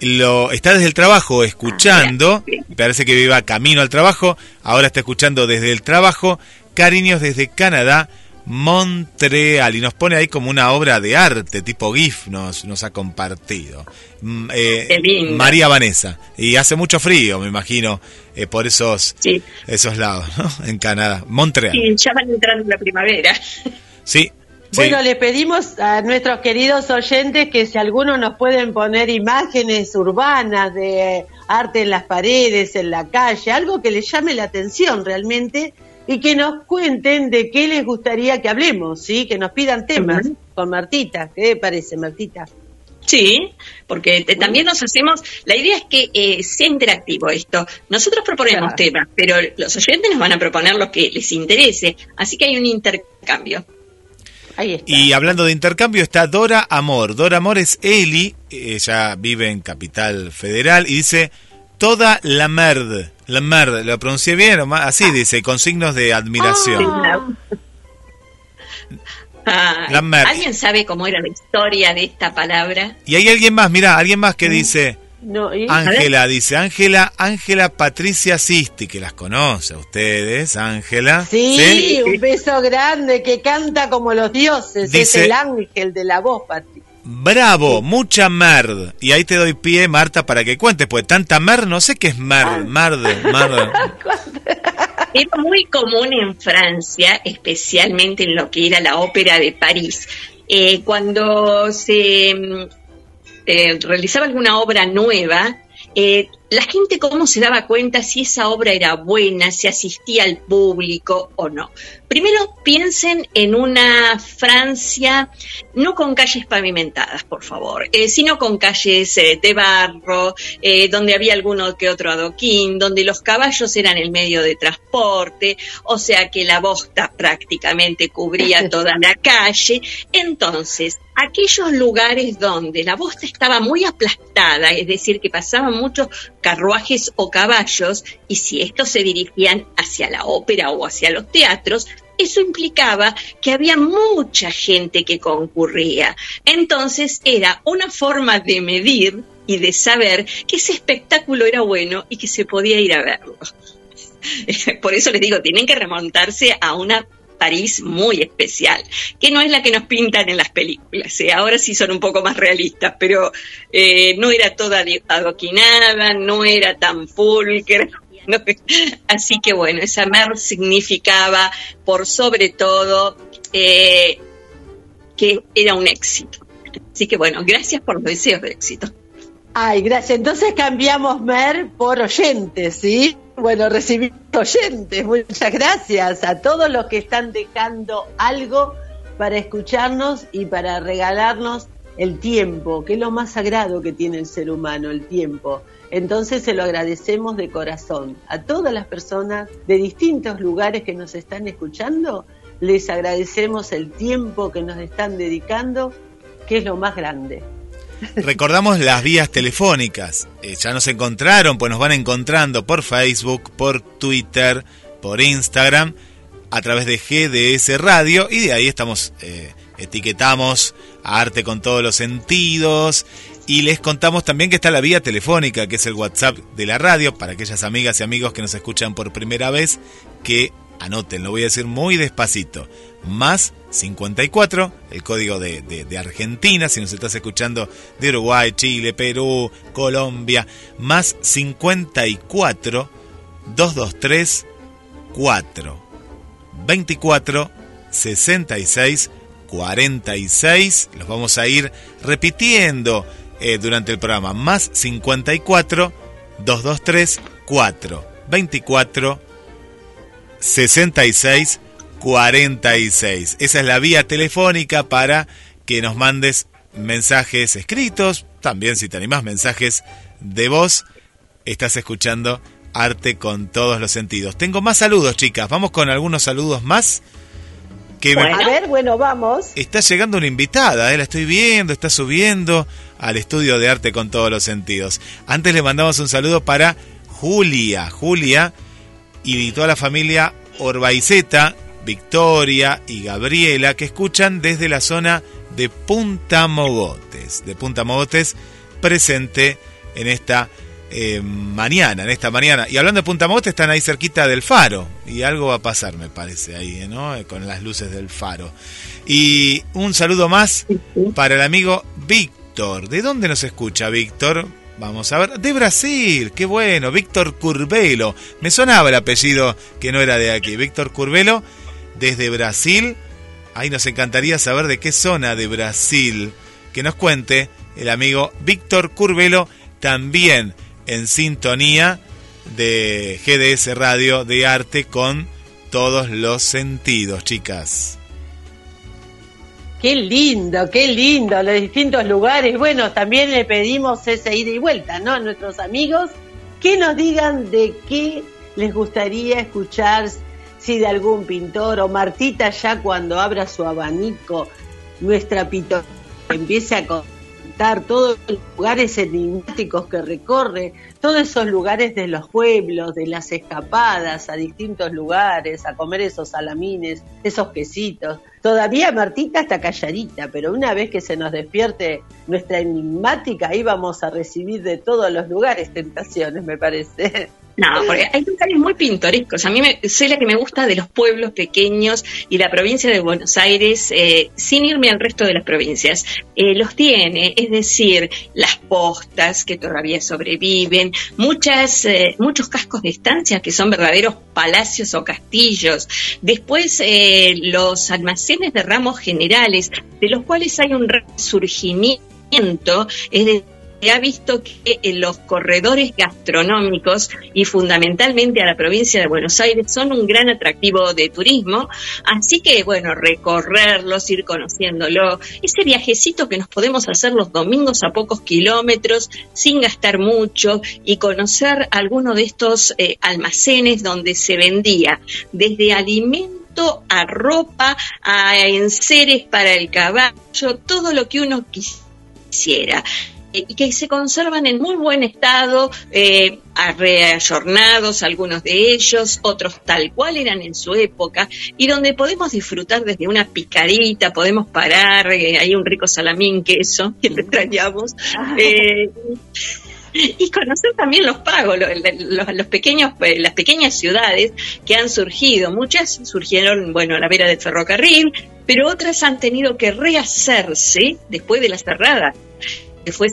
Lo, está desde el trabajo escuchando, parece que viva camino al trabajo, ahora está escuchando desde el trabajo Cariños desde Canadá, Montreal. Y nos pone ahí como una obra de arte, tipo GIF, nos, nos ha compartido. Mm, eh, María Vanessa. Y hace mucho frío, me imagino, eh, por esos, esos lados, ¿no? En Canadá. Montreal. Sí, ya van entrando la primavera. Sí, bueno, le pedimos a nuestros queridos oyentes que si algunos nos pueden poner imágenes urbanas de arte en las paredes, en la calle, algo que les llame la atención realmente y que nos cuenten de qué les gustaría que hablemos, ¿sí? Que nos pidan temas con Martita. ¿Qué parece, Martita? Sí, porque también nos hacemos, la idea es que eh, sea interactivo esto. Nosotros proponemos temas, pero los oyentes nos van a proponer lo que les interese, así que hay un intercambio. Ahí está. Y hablando de intercambio está Dora Amor. Dora Amor es Eli, ella vive en Capital Federal y dice, toda la merde la merde, ¿lo pronuncié bien? Así ah. dice, con signos de admiración. Ah. ¿Alguien sabe cómo era la historia de esta palabra? Y hay alguien más, mira, alguien más que dice... Ángela dice, Ángela, Ángela Patricia Sisti, que las conoce a ustedes, Ángela. Sí, un beso grande, que canta como los dioses, es el ángel de la voz, Patricia. Bravo, mucha merd. Y ahí te doy pie, Marta, para que cuentes, pues tanta merd, no sé qué es merd, merd, merd. Era muy común en Francia, especialmente en lo que era la ópera de París. Eh, cuando se eh, realizaba alguna obra nueva, eh, la gente cómo se daba cuenta si esa obra era buena, si asistía al público o no. Primero piensen en una Francia no con calles pavimentadas, por favor, eh, sino con calles eh, de barro, eh, donde había alguno que otro adoquín, donde los caballos eran el medio de transporte, o sea que la bosta prácticamente cubría toda la calle. Entonces, aquellos lugares donde la bosta estaba muy aplastada, es decir, que pasaban muchos carruajes o caballos, y si estos se dirigían hacia la ópera o hacia los teatros, eso implicaba que había mucha gente que concurría. Entonces era una forma de medir y de saber que ese espectáculo era bueno y que se podía ir a verlo. Por eso les digo, tienen que remontarse a una París muy especial, que no es la que nos pintan en las películas. ¿eh? Ahora sí son un poco más realistas, pero eh, no era toda adoquinada, no era tan pulcra. Así que bueno, esa mer significaba por sobre todo eh, que era un éxito. Así que bueno, gracias por los deseos de éxito. Ay, gracias. Entonces cambiamos mer por oyentes, ¿sí? Bueno, recibimos oyentes. Muchas gracias a todos los que están dejando algo para escucharnos y para regalarnos el tiempo, que es lo más sagrado que tiene el ser humano, el tiempo. Entonces se lo agradecemos de corazón. A todas las personas de distintos lugares que nos están escuchando, les agradecemos el tiempo que nos están dedicando, que es lo más grande. Recordamos las vías telefónicas. Eh, ya nos encontraron, pues nos van encontrando por Facebook, por Twitter, por Instagram, a través de GDS Radio y de ahí estamos, eh, etiquetamos a Arte con todos los sentidos y les contamos también que está la vía telefónica, que es el WhatsApp de la radio, para aquellas amigas y amigos que nos escuchan por primera vez, que anoten, lo voy a decir muy despacito, más 54, el código de, Argentina, si nos estás escuchando de Uruguay, Chile, Perú, Colombia, más 54 223 4 24 66 46. Los vamos a ir repitiendo eh, durante el programa. Más 54 223 4 24 66 46. Esa es la vía telefónica para que nos mandes mensajes escritos, también si te animás mensajes de voz. Estás escuchando Arte con todos los sentidos. Tengo más saludos, chicas. Vamos con algunos saludos más. Que A ver, bueno, vamos. Está llegando una invitada, ¿eh? la estoy viendo, está subiendo al estudio de arte con todos los sentidos. Antes le mandamos un saludo para Julia, Julia y toda la familia Orbaiceta, Victoria y Gabriela que escuchan desde la zona de Punta Mogotes, de Punta Mogotes presente en esta eh, mañana, en esta mañana. Y hablando de Punta Mogotes, están ahí cerquita del faro. Y algo va a pasar, me parece, ahí, ¿no? Con las luces del faro. Y un saludo más para el amigo Víctor. ¿De dónde nos escucha, Víctor? Vamos a ver. De Brasil, qué bueno. Víctor Curvelo. Me sonaba el apellido que no era de aquí. Víctor Curvelo, desde Brasil. Ahí nos encantaría saber de qué zona de Brasil. Que nos cuente el amigo Víctor Curvelo, también en sintonía de GDS Radio de Arte con todos los sentidos, chicas. Qué lindo, qué lindo, los distintos lugares. Bueno, también le pedimos esa ida y vuelta, ¿no? A nuestros amigos que nos digan de qué les gustaría escuchar, si de algún pintor o Martita ya cuando abra su abanico, nuestra pintor empiece a todos los lugares enigmáticos que recorre, todos esos lugares de los pueblos, de las escapadas a distintos lugares, a comer esos salamines, esos quesitos. Todavía Martita está calladita, pero una vez que se nos despierte nuestra enigmática, ahí vamos a recibir de todos los lugares tentaciones, me parece. No, porque hay lugares muy pintorescos. A mí me, soy la que me gusta de los pueblos pequeños y la provincia de Buenos Aires, eh, sin irme al resto de las provincias. Eh, los tiene, es decir, las postas que todavía sobreviven, muchas, eh, muchos cascos de estancia que son verdaderos palacios o castillos. Después los almacenes de ramos generales, de los cuales hay un resurgimiento, es decir, se ha visto que en los corredores gastronómicos y fundamentalmente a la provincia de Buenos Aires son un gran atractivo de turismo, así que bueno, recorrerlos, ir conociéndolo, ese viajecito que nos podemos hacer los domingos a pocos kilómetros sin gastar mucho y conocer alguno de estos eh, almacenes donde se vendía desde alimento a ropa, a enseres para el caballo, todo lo que uno quisiera. Eh, y que se conservan en muy buen estado, eh, reayornados algunos de ellos, otros tal cual eran en su época, y donde podemos disfrutar desde una picarita, podemos parar, eh, hay un rico salamín, queso, que lo extrañamos. Eh, y conocer también los pagos, los, pequeños, las pequeñas ciudades que han surgido. Muchas surgieron, bueno, a la vera del ferrocarril, pero otras han tenido que rehacerse después de la cerrada fue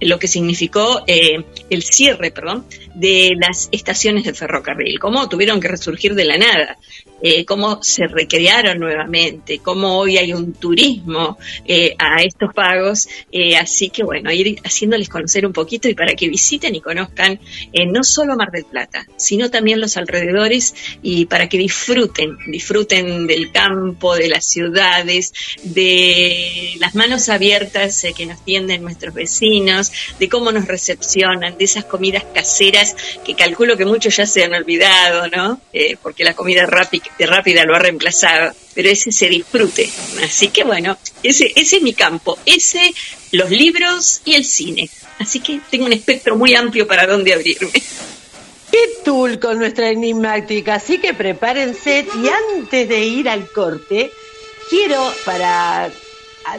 lo que significó eh, el cierre, perdón, de las estaciones de ferrocarril, cómo tuvieron que resurgir de la nada. Eh, cómo se recrearon nuevamente, cómo hoy hay un turismo eh, a estos pagos. Eh, así que bueno, ir haciéndoles conocer un poquito y para que visiten y conozcan no solo Mar del Plata, sino también los alrededores y para que disfruten, disfruten del campo, de las ciudades, de las manos abiertas que nos tienden nuestros vecinos, de cómo nos recepcionan, de esas comidas caseras que calculo que muchos ya se han olvidado, ¿no? porque la comida rápida rápida lo ha reemplazado, pero ese se disfrute. Así que bueno, ese, ese es mi campo, ese, los libros y el cine. Así que tengo un espectro muy amplio para dónde abrirme. Qué tool con nuestra enigmática, así que prepárense y antes de ir al corte, quiero para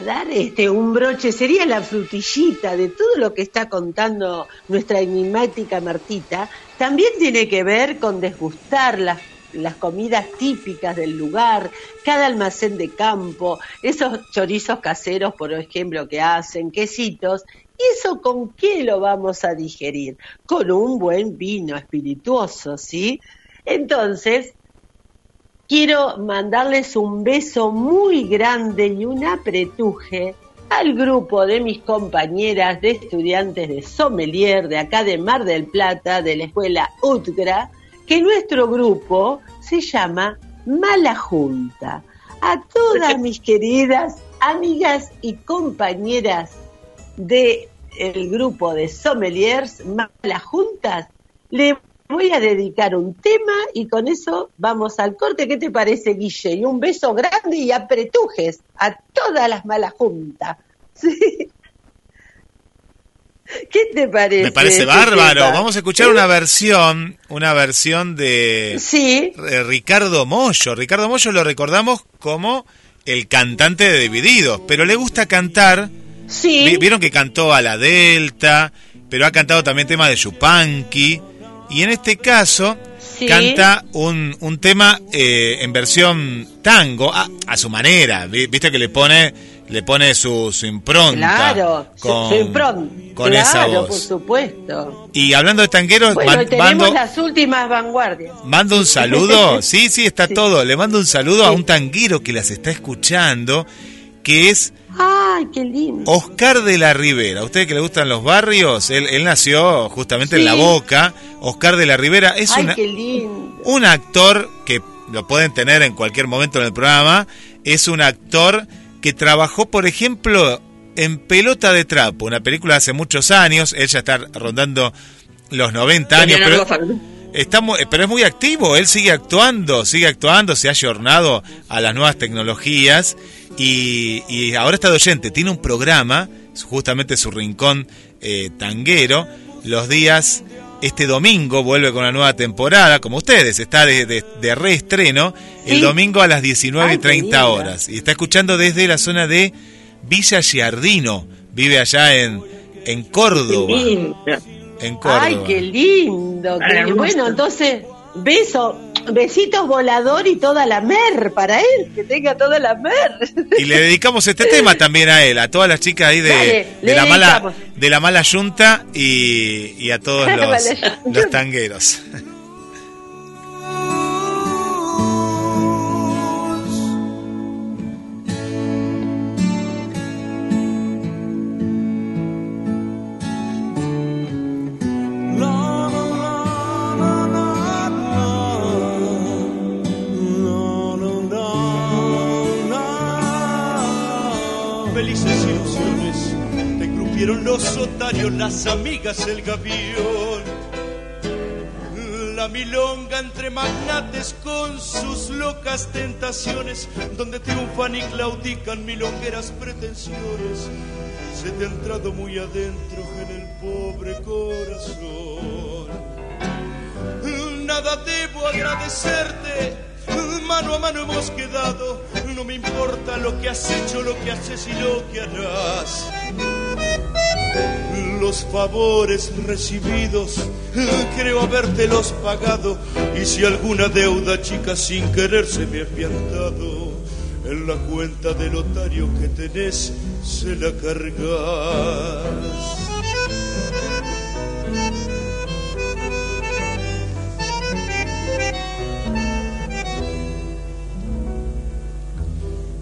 dar este un broche, sería la frutillita de todo lo que está contando nuestra enigmática Martita, también tiene que ver con desgustar las las comidas típicas del lugar, cada almacén de campo, esos chorizos caseros, por ejemplo, que hacen, quesitos, ¿eso con qué lo vamos a digerir? Con un buen vino espirituoso, ¿sí? Entonces, quiero mandarles un beso muy grande y un apretuje al grupo de mis compañeras de estudiantes de sommelier de acá de Mar del Plata, de la escuela UTGRA, que nuestro grupo se llama Mala Junta. A todas mis queridas amigas y compañeras del el grupo de sommeliers Mala Juntas, le voy a dedicar un tema y con eso vamos al corte. ¿Qué te parece, Guille? Y un beso grande y apretujes a todas las malas juntas. ¿Sí? ¿Qué te parece? Me parece bárbaro. Vamos a escuchar una versión, una versión de sí. Ricardo Mollo. Ricardo Mollo lo recordamos como el cantante de Divididos, pero le gusta cantar. Sí. Vieron que cantó a la Delta, pero ha cantado también temas de Yupanqui. Y en este caso canta un, un tema eh, en versión tango, a, a su manera. Viste que le pone le pone su, su impronta. Claro, con, su, impronta. Con claro, esa voz. por supuesto. Y hablando de tangueros, bueno, man, tenemos mando, las últimas vanguardias. Mando un saludo, sí, sí, está sí. todo. Le mando un saludo sí. a un tanguero que las está escuchando, que es... ¡Ay, qué lindo! Oscar de la Ribera. A usted que le gustan los barrios, él, él nació justamente sí. en La Boca. Oscar de la Ribera es Ay, una, qué lindo. un actor que lo pueden tener en cualquier momento en el programa. Es un actor que trabajó, por ejemplo, en Pelota de Trapo, una película de hace muchos años. Él ya está rondando los 90 años. Pero, está muy, pero es muy activo, él sigue actuando, sigue actuando, se ha ayornado a las nuevas tecnologías y, y ahora está de oyente. Tiene un programa, justamente su rincón eh, tanguero, los días este domingo vuelve con una nueva temporada, como ustedes, está de, de, de reestreno ¿Sí? el domingo a las 19 y 30 horas. Y está escuchando desde la zona de Villa Giardino, vive allá en, en Córdoba. En Córdoba. Ay, qué lindo. Qué... Bueno, entonces, beso, besitos volador y toda la mer para él, que tenga toda la mer. Y le dedicamos este tema también a él, a todas las chicas ahí de, Dale, de la mala de la mala yunta y, y a todos los, los tangueros. Los otarios, las amigas, el gavión. La milonga entre magnates con sus locas tentaciones, donde triunfan y claudican milongueras pretensiones. Se te ha entrado muy adentro en el pobre corazón. Nada debo agradecerte, mano a mano hemos quedado. No me importa lo que has hecho, lo que haces y lo que harás los favores recibidos, creo habértelos pagado, y si alguna deuda chica sin querer se me ha apiantado, en la cuenta del otario que tenés se la cargas.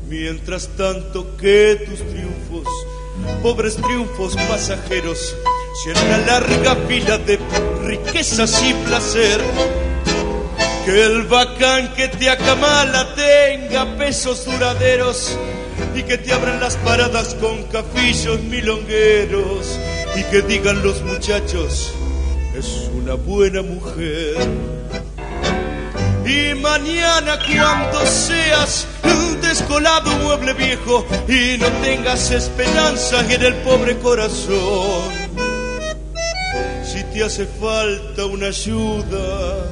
Mientras tanto que tus triunfos pobres triunfos pasajeros, si en una larga fila de riquezas y placer, que el bacán que te acamala tenga pesos duraderos y que te abran las paradas con cafillos milongueros y que digan los muchachos, es una buena mujer. Y mañana cuando seas descolado mueble viejo y no tengas esperanza en el pobre corazón, si te hace falta una ayuda,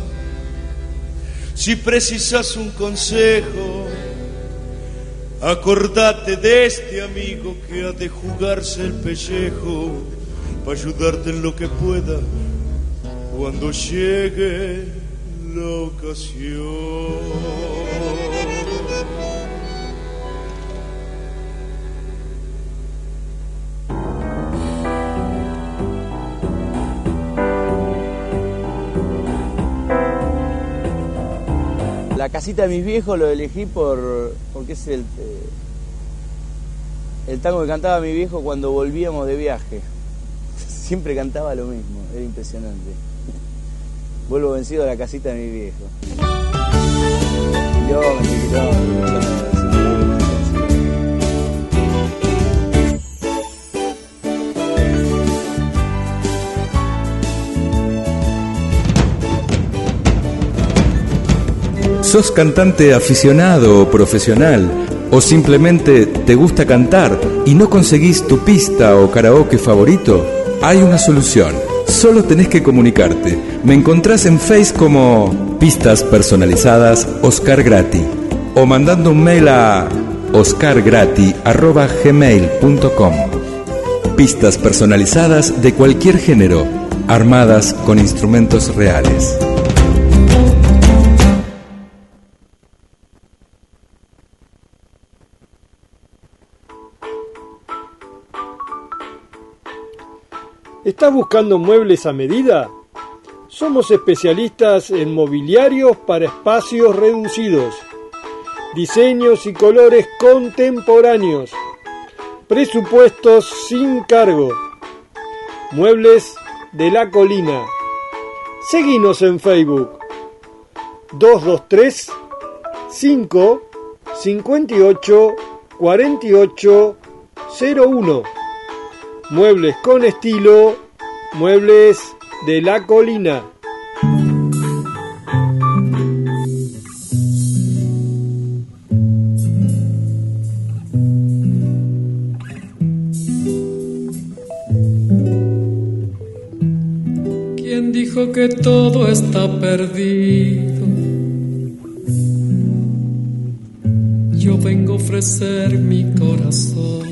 si precisas un consejo, acordate de este amigo que ha de jugarse el pellejo para ayudarte en lo que pueda cuando llegue la ocasión. La casita de mis viejos lo elegí por porque es el, eh, el tango que cantaba mi viejo cuando volvíamos de viaje. Siempre cantaba lo mismo, era impresionante. vuelvo vencido a la casita de mi viejo. ¿Sos cantante aficionado o profesional? ¿O simplemente te gusta cantar y no conseguís tu pista o karaoke favorito? Hay una solución. Solo tenés que comunicarte. Me encontrás en Face como Pistas Personalizadas Oscar Grati o mandando un mail a oscargrati.gmail.com Pistas personalizadas de cualquier género, armadas con instrumentos reales. ¿Estás buscando muebles a medida? Somos especialistas en mobiliarios para espacios reducidos, diseños y colores contemporáneos, presupuestos sin cargo, muebles de la colina. Seguinos en Facebook 223 5 58 48 01 Muebles con estilo, muebles de la colina. ¿Quién dijo que todo está perdido? Yo vengo a ofrecer mi corazón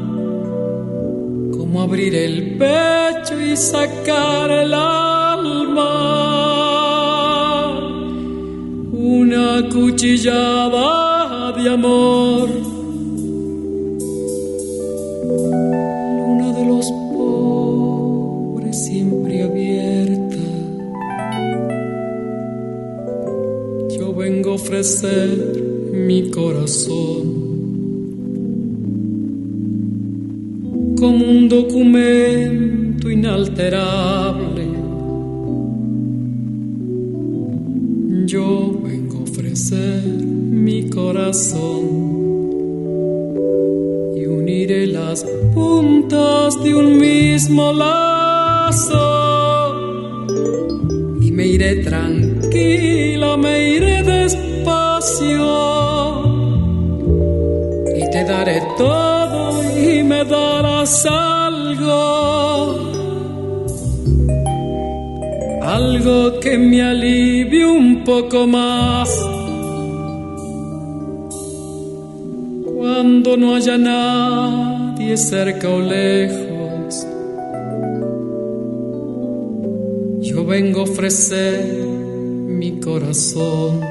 como abrir el pecho y sacar el alma. Una cuchillada de amor. Luna de los pobres siempre abierta. Yo vengo a ofrecer mi corazón como un documento inalterable. Yo vengo a ofrecer mi corazón y uniré las puntas de un mismo lazo y me iré tranquila, me iré despacio algo, algo que me alivie un poco más. Cuando no haya nadie cerca o lejos, yo vengo a ofrecer mi corazón.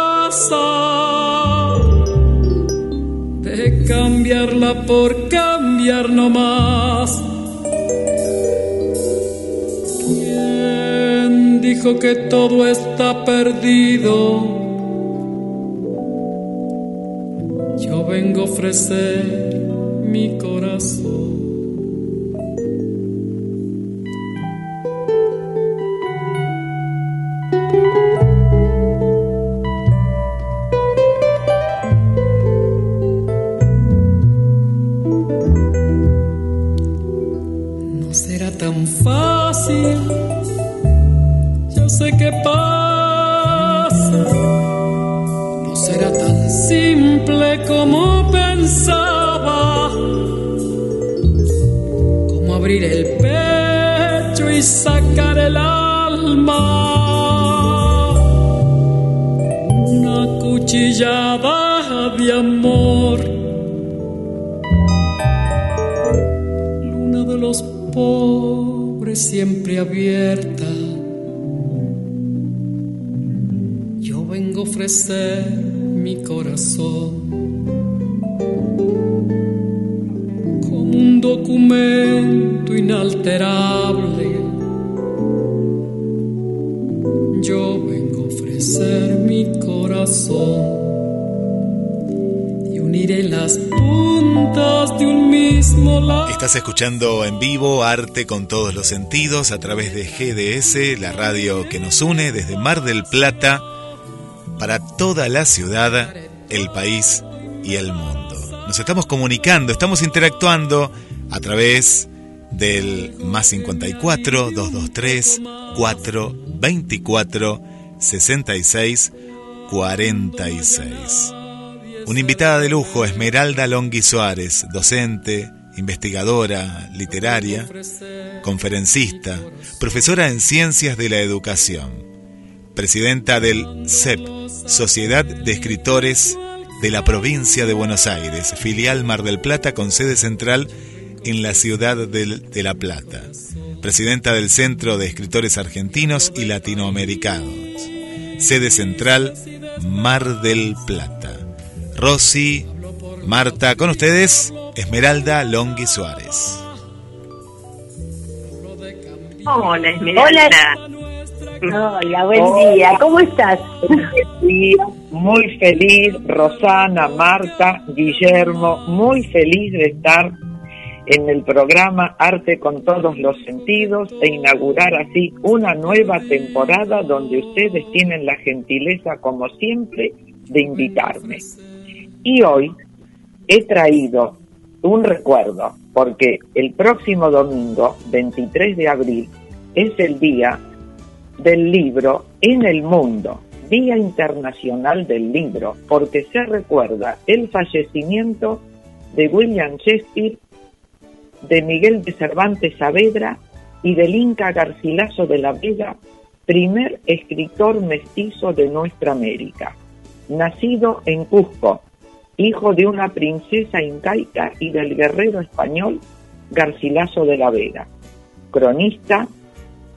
De cambiarla por cambiar no más. ¿Quién dijo que todo está perdido? Yo vengo a ofrecer mi corazón. Siempre abierta ofrecer mi corazón como un documento inalterable. Yo vengo a ofrecer mi corazón y uniré las puntas Estás escuchando en vivo Arte con todos los sentidos a través de GDS, la radio que nos une desde Mar del Plata para toda la ciudad, el país y el mundo. Nos estamos comunicando, estamos interactuando a través del más 54 223 424 66 46. Una invitada de lujo, Esmeralda Longhi Suárez, docente, investigadora, literaria, conferencista, profesora en ciencias de la educación presidenta del CEP, Sociedad de Escritores de la Provincia de Buenos Aires, filial Mar del Plata con sede central en la ciudad de La Plata, presidenta del Centro de Escritores Argentinos y Latinoamericanos, sede central Mar del Plata. Rosy, Marta, con ustedes, Esmeralda Longhi Suárez. Hola, Esmeralda. Hola, buen día. ¿Cómo estás? Muy feliz, Rosana, Marta, Guillermo, muy feliz de estar en el programa Arte con todos los sentidos e inaugurar así una nueva temporada donde ustedes tienen la gentileza, como siempre, de invitarme. Y hoy he traído un recuerdo, porque el próximo domingo, 23 de abril, es el día del libro en el mundo, Día Internacional del Libro, porque se recuerda el fallecimiento de William Shakespeare, de Miguel de Cervantes Saavedra y del Inca Garcilaso de la Vega, primer escritor mestizo de nuestra América, nacido en Cusco, hijo de una princesa incaica y del guerrero español Garcilaso de la Vega, cronista,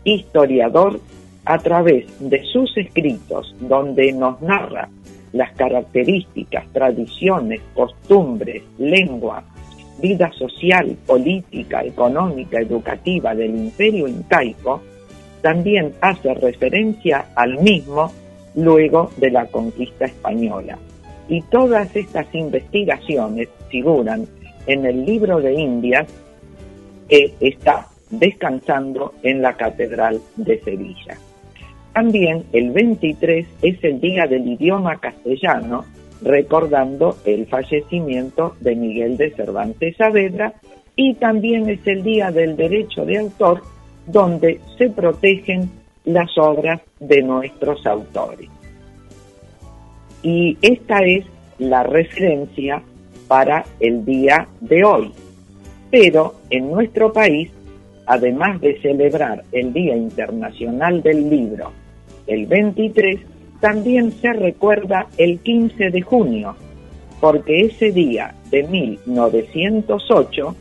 historiador a través de sus escritos, donde nos narra las características, tradiciones, costumbres, lengua, vida social, política, económica, educativa del imperio incaico, también hace referencia al mismo luego de la conquista española. Y todas estas investigaciones figuran en el libro de Indias que está descansando en la Catedral de Sevilla. También el 23 es el Día del Idioma Castellano, recordando el fallecimiento de Miguel de Cervantes Saavedra, y también es el Día del Derecho de Autor, donde se protegen las obras de nuestros autores. Y esta es la referencia para el día de hoy. Pero en nuestro país, además de celebrar el Día Internacional del Libro el 23, también se recuerda el 15 de junio, porque ese día de 1908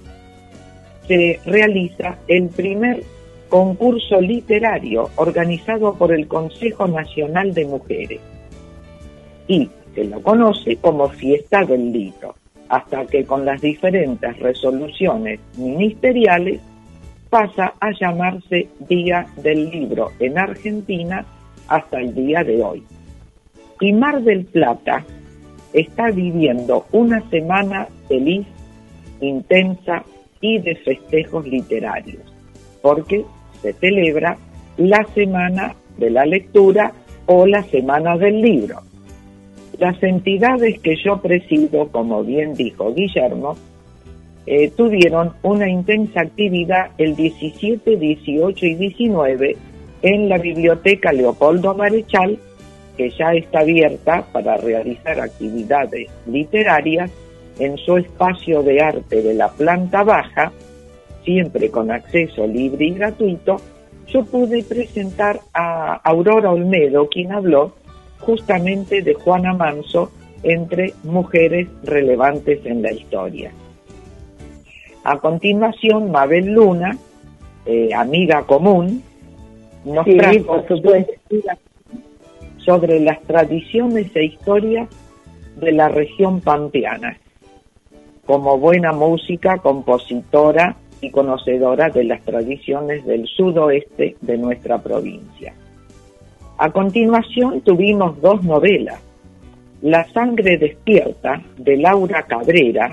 se realiza el primer concurso literario organizado por el Consejo Nacional de Mujeres y se lo conoce como Fiesta del Libro, hasta que con las diferentes resoluciones ministeriales pasa a llamarse Día del Libro en Argentina hasta el día de hoy. Y Mar del Plata está viviendo una semana feliz, intensa y de festejos literarios, porque se celebra la Semana de la Lectura o la Semana del Libro. Las entidades que yo presido, como bien dijo Guillermo, eh, tuvieron una intensa actividad el 17, 18 y 19 en la biblioteca Leopoldo Marechal, que ya está abierta para realizar actividades literarias en su espacio de arte de la planta baja, siempre con acceso libre y gratuito, yo pude presentar a Aurora Olmedo, quien habló justamente de Juana Manso entre mujeres relevantes en la historia. A continuación, Mabel Luna, eh, amiga común, nos trajo sobre las tradiciones e historias de la región pampeana. Como buena música, compositora y conocedora de las tradiciones del sudoeste de nuestra provincia. A continuación tuvimos dos novelas. La sangre despierta de Laura Cabrera,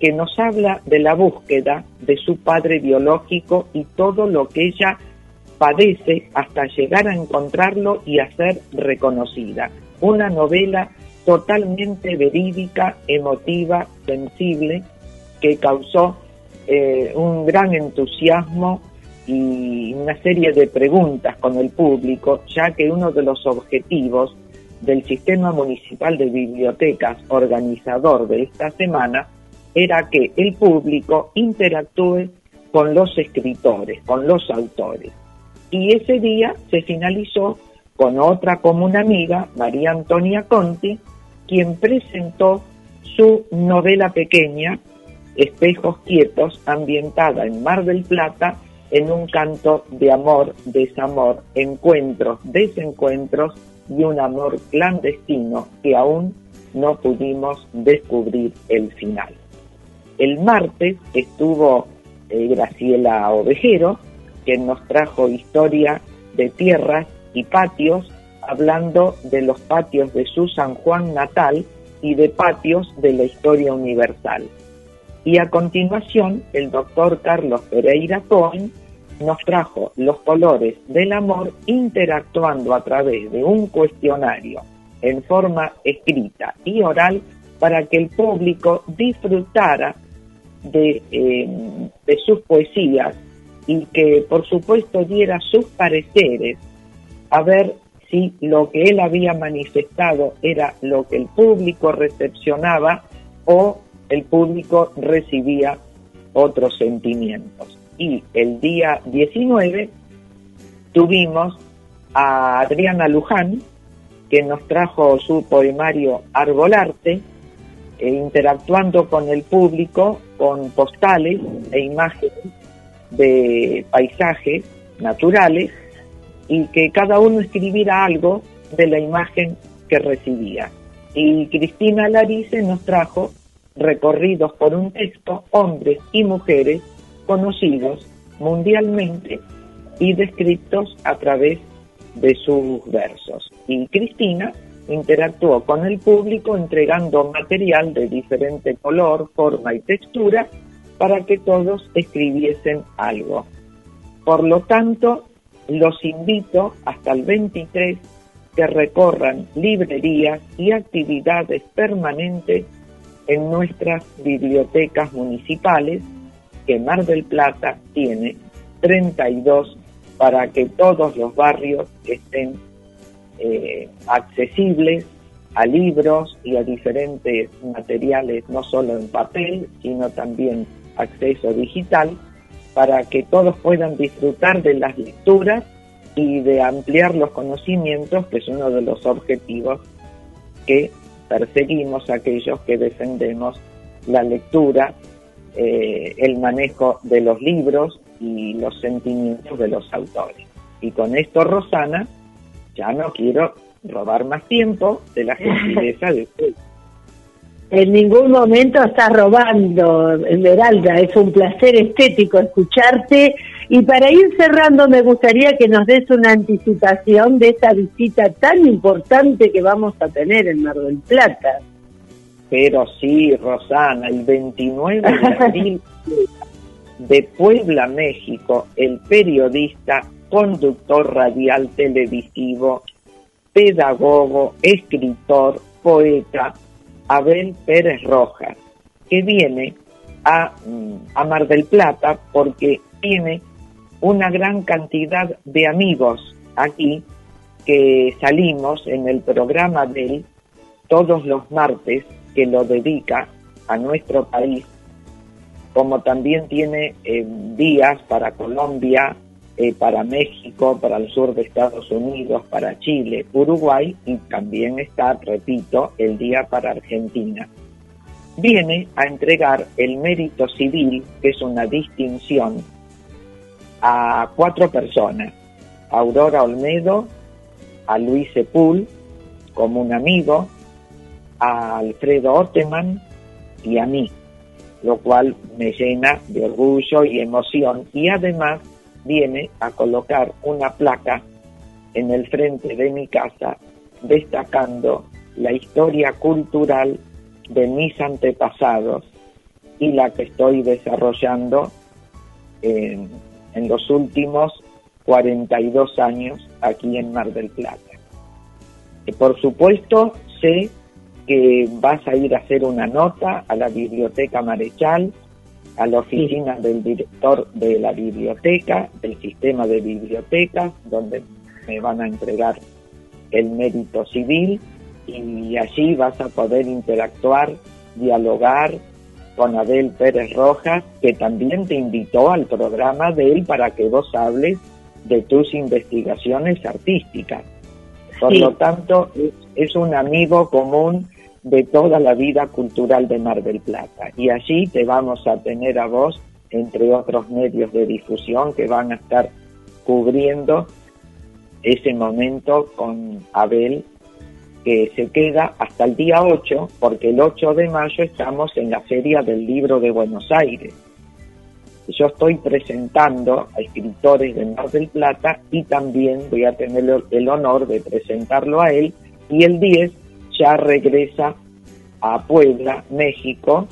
que nos habla de la búsqueda de su padre biológico y todo lo que ella padece hasta llegar a encontrarlo y a ser reconocida. Una novela totalmente verídica, emotiva, sensible, que causó eh, un gran entusiasmo y una serie de preguntas con el público, ya que uno de los objetivos del Sistema Municipal de Bibliotecas organizador de esta semana era que el público interactúe con los escritores, con los autores. Y ese día se finalizó con otra común amiga, María Antonia Conti, quien presentó su novela pequeña, Espejos Quietos, ambientada en Mar del Plata, en un canto de amor, desamor, encuentros, desencuentros y un amor clandestino que aún no pudimos descubrir el final. El martes estuvo eh, Graciela Ovejero, que nos trajo historia de tierras y patios, hablando de los patios de su San Juan natal y de patios de la historia universal. Y a continuación, el doctor Carlos Pereira Cohen nos trajo los colores del amor interactuando a través de un cuestionario en forma escrita y oral para que el público disfrutara de, eh, de sus poesías y que por supuesto diera sus pareceres a ver si lo que él había manifestado era lo que el público recepcionaba o el público recibía otros sentimientos y el día 19 tuvimos a Adriana Luján, que nos trajo su poemario Arbolarte, e interactuando con el público con postales e imágenes de paisajes naturales y que cada uno escribiera algo de la imagen que recibía. Y Cristina Larice nos trajo recorridos por un texto, hombres y mujeres conocidos mundialmente y descritos a través de sus versos. Y Cristina interactuó con el público entregando material de diferente color, forma y textura para que todos escribiesen algo. Por lo tanto, los invito hasta el 23 que recorran librerías y actividades permanentes en nuestras bibliotecas municipales que Mar del Plata tiene 32 para que todos los barrios estén eh, accesibles a libros y a diferentes materiales, no solo en papel, sino también acceso digital, para que todos puedan disfrutar de las lecturas y de ampliar los conocimientos, que es uno de los objetivos que perseguimos aquellos que defendemos la lectura eh, el manejo de los libros y los sentimientos de los autores. Y con esto, Rosana, ya no quiero robar más tiempo de la gentileza de usted. En ningún momento estás robando, Esmeralda. Es un placer estético escucharte. Y para ir cerrando, me gustaría que nos des una anticipación de esta visita tan importante que vamos a tener en Mar del Plata. Pero sí, Rosana, el 29 de abril de Puebla, México, el periodista, conductor radial televisivo, pedagogo, escritor, poeta, Abel Pérez Rojas, que viene a, mm, a Mar del Plata porque tiene una gran cantidad de amigos aquí que salimos en el programa de él todos los martes que lo dedica a nuestro país, como también tiene eh, días para Colombia, eh, para México, para el sur de Estados Unidos, para Chile, Uruguay y también está, repito, el día para Argentina. Viene a entregar el mérito civil, que es una distinción, a cuatro personas. Aurora Olmedo, a Luis Sepul, como un amigo, a Alfredo Orteman y a mí, lo cual me llena de orgullo y emoción. Y además viene a colocar una placa en el frente de mi casa destacando la historia cultural de mis antepasados y la que estoy desarrollando en, en los últimos 42 años aquí en Mar del Plata. Y por supuesto, sé que vas a ir a hacer una nota a la Biblioteca Marechal a la oficina del director de la biblioteca, del sistema de bibliotecas, donde me van a entregar el mérito civil y allí vas a poder interactuar, dialogar con Abel Pérez Rojas, que también te invitó al programa de él para que vos hables de tus investigaciones artísticas. Por lo tanto, es un amigo común de toda la vida cultural de Mar del Plata. Y allí te vamos a tener a vos, entre otros medios de difusión que van a estar cubriendo ese momento con Abel, que se queda hasta el día 8, porque el 8 de mayo estamos en la Feria del Libro de Buenos Aires. Yo estoy presentando a escritores de Mar del Plata y también voy a tener el honor de presentarlo a él y el 10 ya regresa a Puebla, México,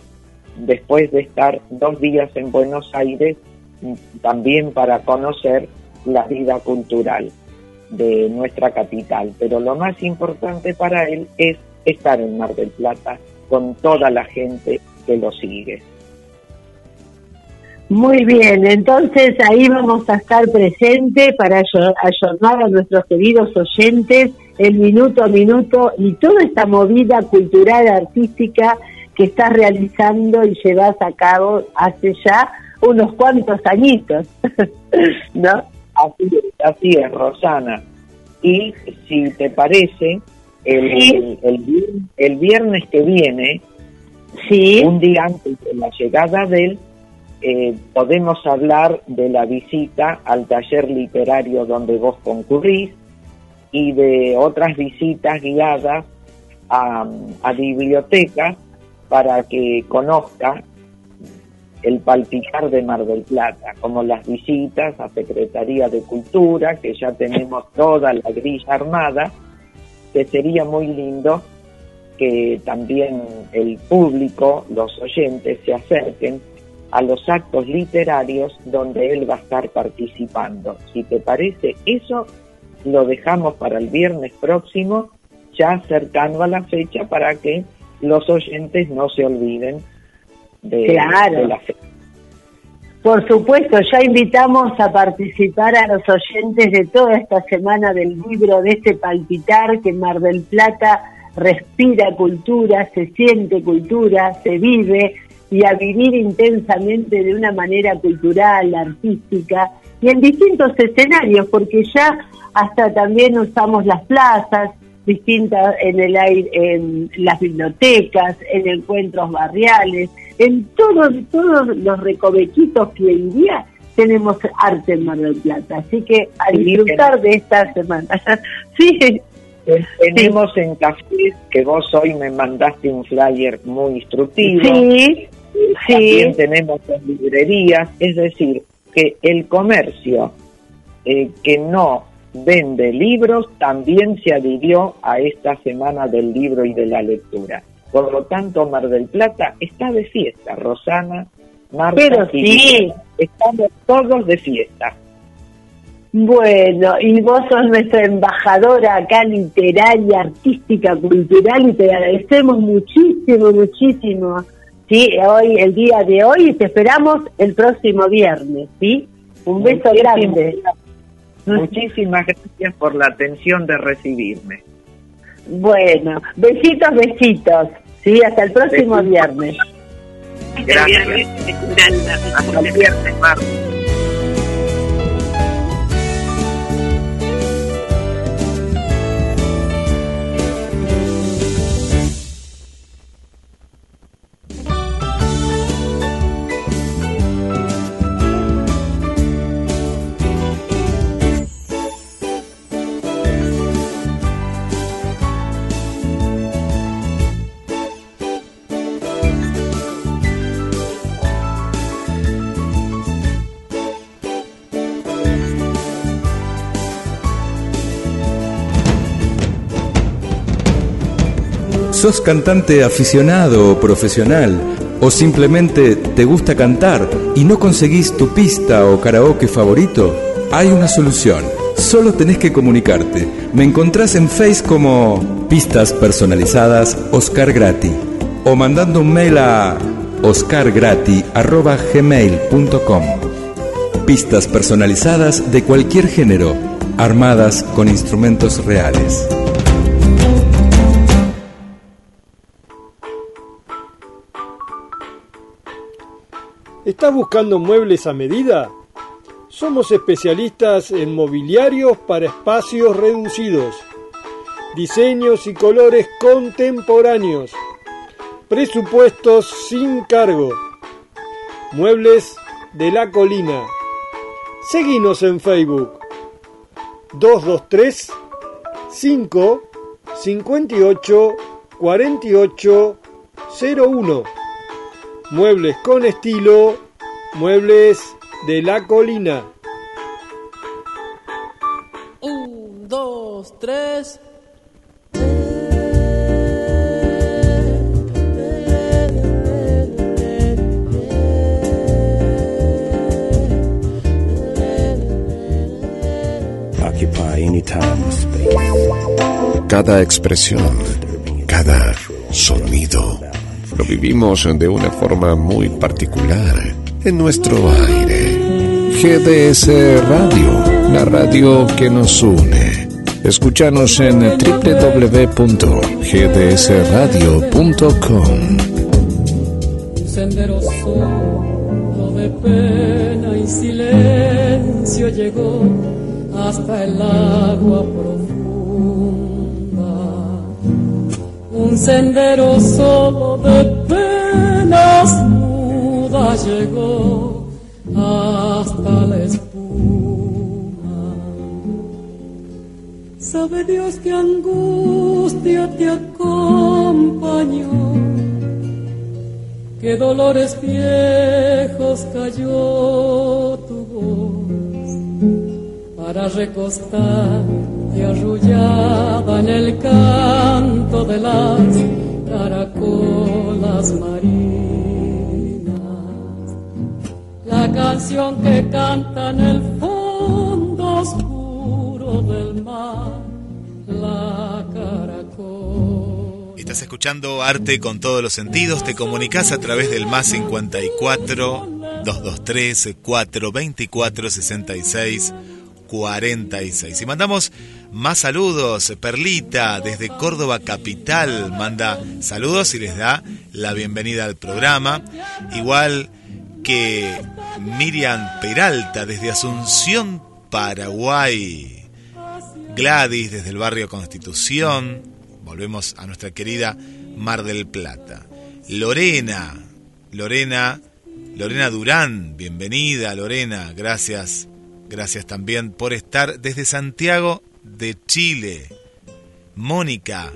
después de estar dos días en Buenos Aires, también para conocer la vida cultural de nuestra capital. Pero lo más importante para él es estar en Mar del Plata con toda la gente que lo sigue. Muy bien, entonces ahí vamos a estar presentes para ayudar a nuestros queridos oyentes el minuto a minuto y toda esta movida cultural, artística que estás realizando y llevas a cabo hace ya unos cuantos añitos, ¿no? Así, es, Rosana. Y si te parece, el, el, viernes que viene, ¿Sí? un día antes de la llegada de él, eh, podemos hablar de la visita al taller literario donde vos concurrís, y de otras visitas guiadas a, a bibliotecas para que conozca el palpitar de Mar del Plata, como las visitas a Secretaría de Cultura, que ya tenemos toda la grilla armada, que sería muy lindo que también el público, los oyentes, se acerquen a los actos literarios donde él va a estar participando. Si te parece, eso lo dejamos para el viernes próximo, ya cercano a la fecha, para que los oyentes no se olviden de, la fecha. Por supuesto, ya invitamos a participar a los oyentes de toda esta semana del libro, de este palpitar que Mar del Plata respira cultura, se siente cultura, se vive y a vivir intensamente de una manera cultural, artística y en distintos escenarios, porque ya hasta también usamos las plazas distintas en el aire, en las bibliotecas, en encuentros barriales, en todos todos los recovequitos que hoy día tenemos arte en Mar del Plata. Así que a disfrutar de esta semana. sí. Tenemos en café, que vos hoy me mandaste un flyer muy instructivo. Sí, También tenemos en librerías, es decir, que el comercio eh, que no vende libros también se adhirió a esta semana del libro y de la lectura. Por lo tanto, Mar del Plata está de fiesta, Rosana, Marta Pero sí. estamos todos de fiesta. Bueno, y vos sos nuestra embajadora acá literaria, artística, cultural y te agradecemos muchísimo, muchísimo. Sí, hoy, el día de hoy, te esperamos el próximo viernes, ¿sí? Un beso grande. Muchísimas gracias por la atención de recibirme. Bueno, besitos, besitos. Sí, hasta el próximo viernes. Gracias. Hasta el viernes, Marta. ¿Sos cantante aficionado o profesional? ¿O simplemente te gusta cantar y no conseguís tu pista o karaoke favorito? Hay una solución. Solo tenés que comunicarte. Me encontrás en Face como Pistas Personalizadas Oscar Grati o mandando un mail a oscargrati.gmail.com Pistas personalizadas de cualquier género, armadas con instrumentos reales. ¿Estás buscando muebles a medida? Somos especialistas en mobiliarios para espacios reducidos, diseños y colores contemporáneos, presupuestos sin cargo, muebles de la colina. Seguinos en Facebook 223 5 58 48 01 Muebles con estilo, muebles de la colina. Un, dos, tres. Occupy any time or space. Cada expresión, cada sonido, lo vivimos de una forma muy particular en nuestro aire. GDS Radio, la radio que nos une. Escúchanos en www.gdsradio.com. Sendero solo de pena y silencio llegó hasta el agua profunda. Sendero solo de penas mudas llegó hasta la espuma. Sabe Dios que angustia te acompañó qué dolores viejos cayó tu voz para recostarte arrullada en el canto de las caracolas marinas. La canción que canta en el fondo oscuro del mar, la caracol. Estás escuchando Arte con todos los sentidos. Te comunicas a través del más 54 223 424 66 46. Y mandamos más saludos. Perlita, desde Córdoba Capital, manda saludos y les da la bienvenida al programa. Igual que Miriam Peralta, desde Asunción, Paraguay. Gladys, desde el barrio Constitución. Volvemos a nuestra querida Mar del Plata. Lorena, Lorena, Lorena Durán, bienvenida Lorena, gracias, gracias también por estar desde Santiago de Chile. Mónica,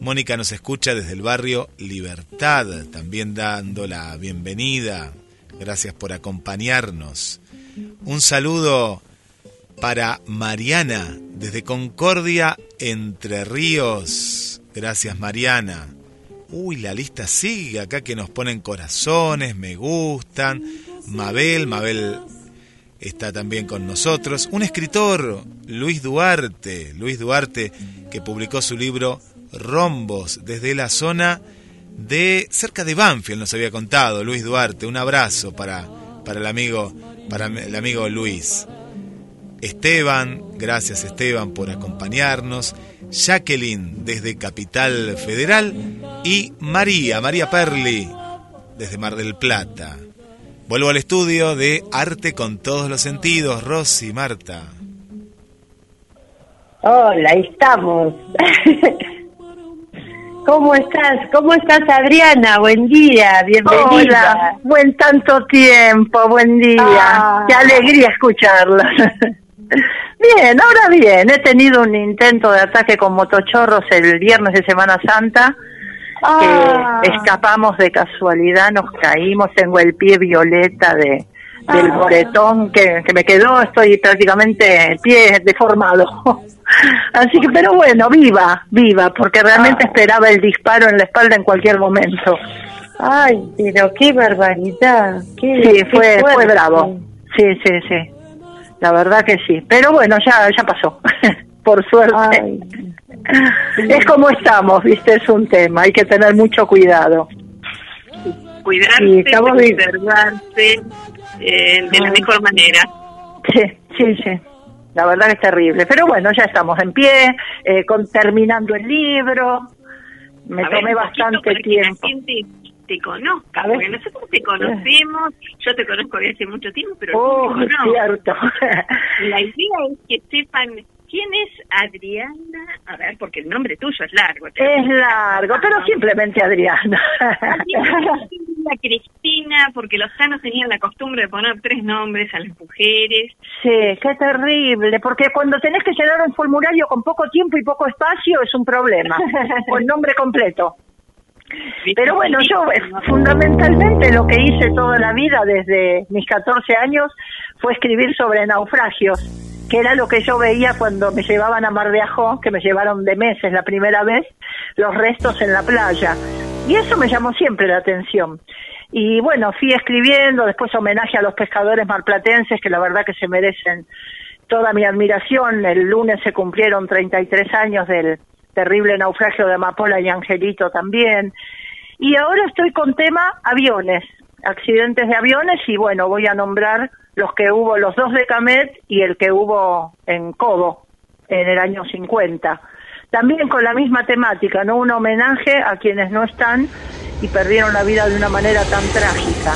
Mónica nos escucha desde el barrio Libertad, también dando la bienvenida, gracias por acompañarnos. Un saludo para Mariana, desde Concordia, Entre Ríos. Gracias Mariana. Uy, la lista sigue acá que nos ponen corazones, me gustan. Mabel, Mabel está también con nosotros. Un escritor, Luis Duarte, Luis Duarte, que publicó su libro Rombos desde la zona de cerca de Banfield, nos había contado Luis Duarte. Un abrazo para, para el amigo, para el amigo Luis. Esteban, gracias Esteban por acompañarnos, Jacqueline desde Capital Federal y María, María Perli desde Mar del Plata. Vuelvo al estudio de Arte con todos los sentidos, Rosy, Marta. Hola, ahí estamos. ¿Cómo estás? ¿Cómo estás, Adriana? Buen día, bienvenida. Hola, buen tanto tiempo, buen día. Ah. Qué alegría escucharla. bien, ahora bien, he tenido un intento de ataque con motochorros el viernes de Semana Santa. Ah. que escapamos de casualidad, nos caímos, tengo el pie violeta de del Ah. moretón que, que me quedó, estoy prácticamente el pie deformado. Así que, pero bueno, viva, viva, porque realmente Ah. esperaba el disparo en la espalda en cualquier momento. Ay, pero qué barbaridad. Qué, Sí, qué fue, fue bravo. Sí, sí, sí. La verdad que sí. Pero bueno, ya, ya pasó. Por suerte. Ay. Es como estamos, viste, es un tema. Hay que tener mucho cuidado. Cuidarse, Sí, preservarse eh, de la Ay. mejor manera. Sí, sí, sí. La verdad que es terrible. Pero bueno, ya estamos en pie, eh, con, terminando el libro. Me A tomé bastante para que tiempo. la gente te conozca, A porque nosotros te conocemos, yo te conozco desde hace mucho tiempo, pero Oh, no. cierto. La idea es que sepan quién es Adriana, a ver, porque el nombre tuyo es largo. es largo, pero simplemente Adriana. La Cristina, porque los sanos tenían la costumbre de poner tres nombres a las mujeres. Sí, qué terrible, porque cuando tenés que llenar un formulario con poco tiempo y poco espacio es un problema, con nombre completo. Pero bueno, yo eh, fundamentalmente lo que hice toda la vida desde mis 14 años fue escribir sobre naufragios, que era lo que yo veía cuando me llevaban a Mar de Ajó, que me llevaron de meses la primera vez, los restos en la playa. Y eso me llamó siempre la atención. Y bueno, fui escribiendo, después homenaje a los pescadores marplatenses, que la verdad que se merecen toda mi admiración. El lunes se cumplieron 33 años del terrible naufragio de Amapola y Angelito también. Y ahora estoy con tema aviones, accidentes de aviones, y bueno, voy a nombrar los que hubo, los dos de Camet y el que hubo en Cobo en el año 50. También con la misma temática, ¿no? Un homenaje a quienes no están y perdieron la vida de una manera tan trágica.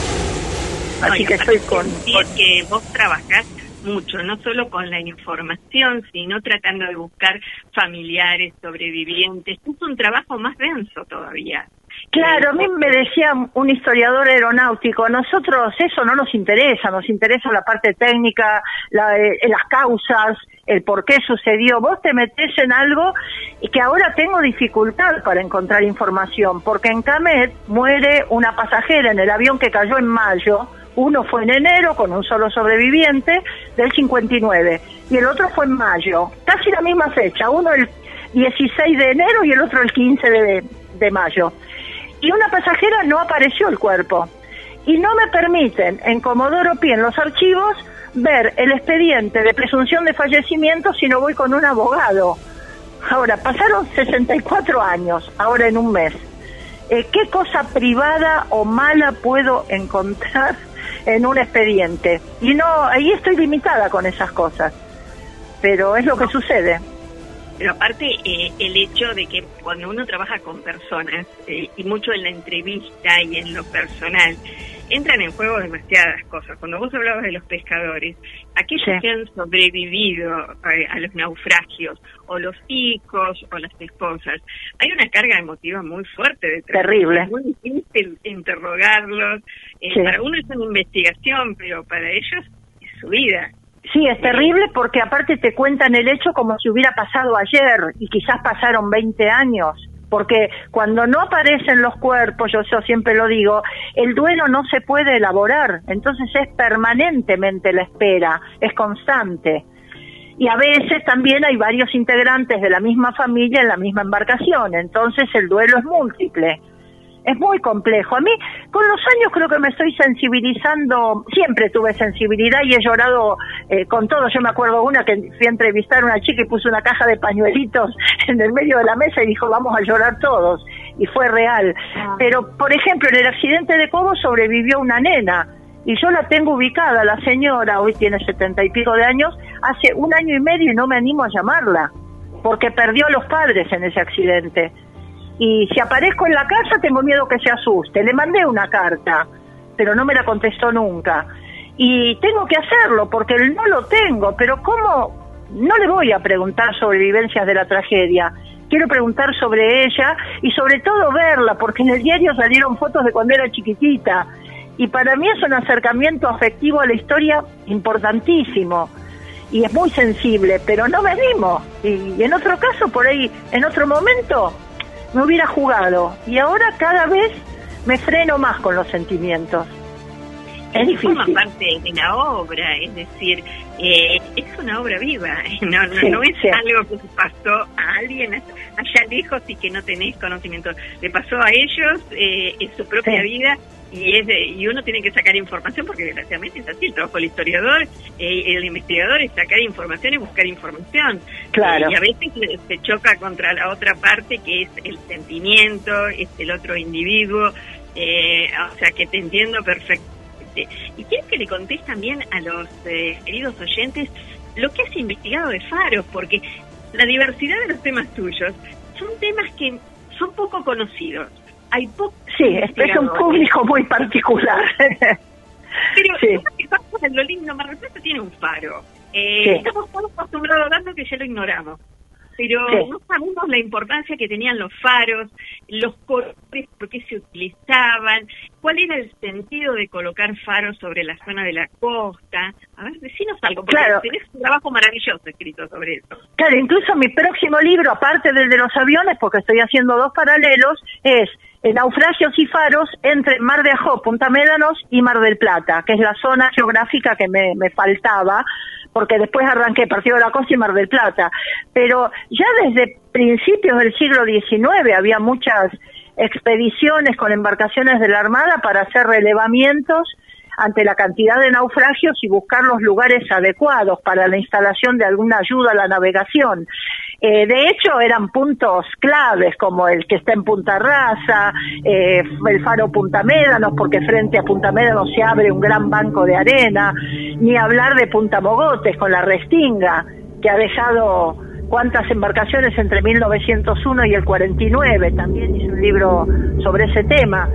Así que estoy con... sentir que vos trabajás mucho, no solo con la información, sino tratando de buscar familiares, sobrevivientes. Es un trabajo más denso todavía. Claro, a mí me decía un historiador aeronáutico, nosotros eso no nos interesa, nos interesa la parte técnica, la, eh, las causas, el por qué sucedió. Vos te metés en algo y que ahora tengo dificultad para encontrar información, porque en Camet muere una pasajera en el avión que cayó en mayo, uno fue en enero con un solo sobreviviente del 59 y el otro fue en mayo, casi la misma fecha, uno el 16 de enero y el otro el 15 de, de mayo y una pasajera no apareció el cuerpo. Y no me permiten en Comodoro Pi, en los archivos, ver el expediente de presunción de fallecimiento si no voy con un abogado. Ahora, pasaron 64 años, ahora en un mes. Eh, ¿Qué cosa privada o mala puedo encontrar en un expediente? Y no, ahí estoy limitada con esas cosas. Pero es lo que sucede. Pero aparte, eh, el hecho de que cuando uno trabaja con personas, eh, y mucho en la entrevista y en lo personal, entran en juego demasiadas cosas. Cuando vos hablabas de los pescadores, aquellos Sí. que han sobrevivido eh, a los naufragios, o los hijos, o las esposas, hay una carga emotiva muy fuerte detrás. Terrible. Es muy difícil interrogarlos. Eh, Sí. Para uno es una investigación, pero para ellos es su vida. Sí, es terrible porque aparte te cuentan el hecho como si hubiera pasado ayer y quizás pasaron 20 años. Porque cuando no aparecen los cuerpos, yo, yo siempre lo digo, el duelo no se puede elaborar, entonces es permanentemente la espera, es constante. Y a veces también hay varios integrantes de la misma familia en la misma embarcación, entonces el duelo es múltiple. Es muy complejo. A mí, con los años creo que me estoy sensibilizando, siempre tuve sensibilidad y he llorado eh, con todo. Yo me acuerdo una que fui a entrevistar a una chica y puso una caja de pañuelitos en el medio de la mesa y dijo, vamos a llorar todos. Y fue real. Pero, por ejemplo, en el accidente de Cobo sobrevivió una nena y yo la tengo ubicada, la señora, hoy tiene setenta y pico de años, hace un año y medio y no me animo a llamarla, porque perdió a los padres en ese accidente. Y si aparezco en la casa tengo miedo que se asuste. Le mandé una carta, pero no me la contestó nunca. Y tengo que hacerlo porque no lo tengo, pero ¿cómo? No le voy a preguntar sobre vivencias de la tragedia. Quiero preguntar sobre ella y sobre todo verla, porque en el diario salieron fotos de cuando era chiquitita y para mí es un acercamiento afectivo a la historia importantísimo y es muy sensible, pero no me animo. Y, en otro caso, por ahí, en otro momento, me hubiera jugado. Y ahora cada vez me freno más con los sentimientos. Es. Forma parte de la obra, es decir, eh, es una obra viva, no, no, es algo que pasó a alguien allá lejos y que no tenés conocimiento. Le pasó a ellos eh, en su propia vida y es y uno tiene que sacar información porque desgraciadamente es así el trabajo del historiador eh, el investigador es sacar información y buscar información. Claro. Y a veces se choca contra la otra parte que es el sentimiento es el otro individuo eh, o sea que te entiendo perfectamente y quiero que le contés también a los eh, queridos oyentes lo que has investigado de Faros porque la diversidad de los temas tuyos son temas que son poco conocidos hay Sí, es un público muy particular. Pero sí. pasa lo lindo, Mar del tiene un faro. Eh, Estamos todos acostumbrados a tanto que ya lo ignoramos. Pero no sabemos la importancia que tenían los faros, los colores, por qué se utilizaban, cuál era el sentido de colocar faros sobre la zona de la costa. A ver, decinos algo, porque claro. tenés un trabajo maravilloso escrito sobre eso. Claro, incluso mi próximo libro, aparte del de los aviones, porque estoy haciendo dos paralelos, es naufragios y faros entre Mar de Ajó, Punta Médanos y Mar del Plata, que es la zona geográfica que me, me faltaba, porque después arranqué Partido de la Costa y Mar del Plata. Pero ya desde principios del siglo XIX había muchas expediciones con embarcaciones de la Armada para hacer relevamientos ante la cantidad de naufragios y buscar los lugares adecuados para la instalación de alguna ayuda a la navegación. Eh, de hecho, eran puntos claves como el que está en Punta Raza, eh, el faro Punta Médanos, porque frente a Punta Médanos se abre un gran banco de arena, ni hablar de Punta Mogotes con la Restinga, que ha dejado cuántas embarcaciones entre 1901 y el 49, también hice un libro sobre ese tema.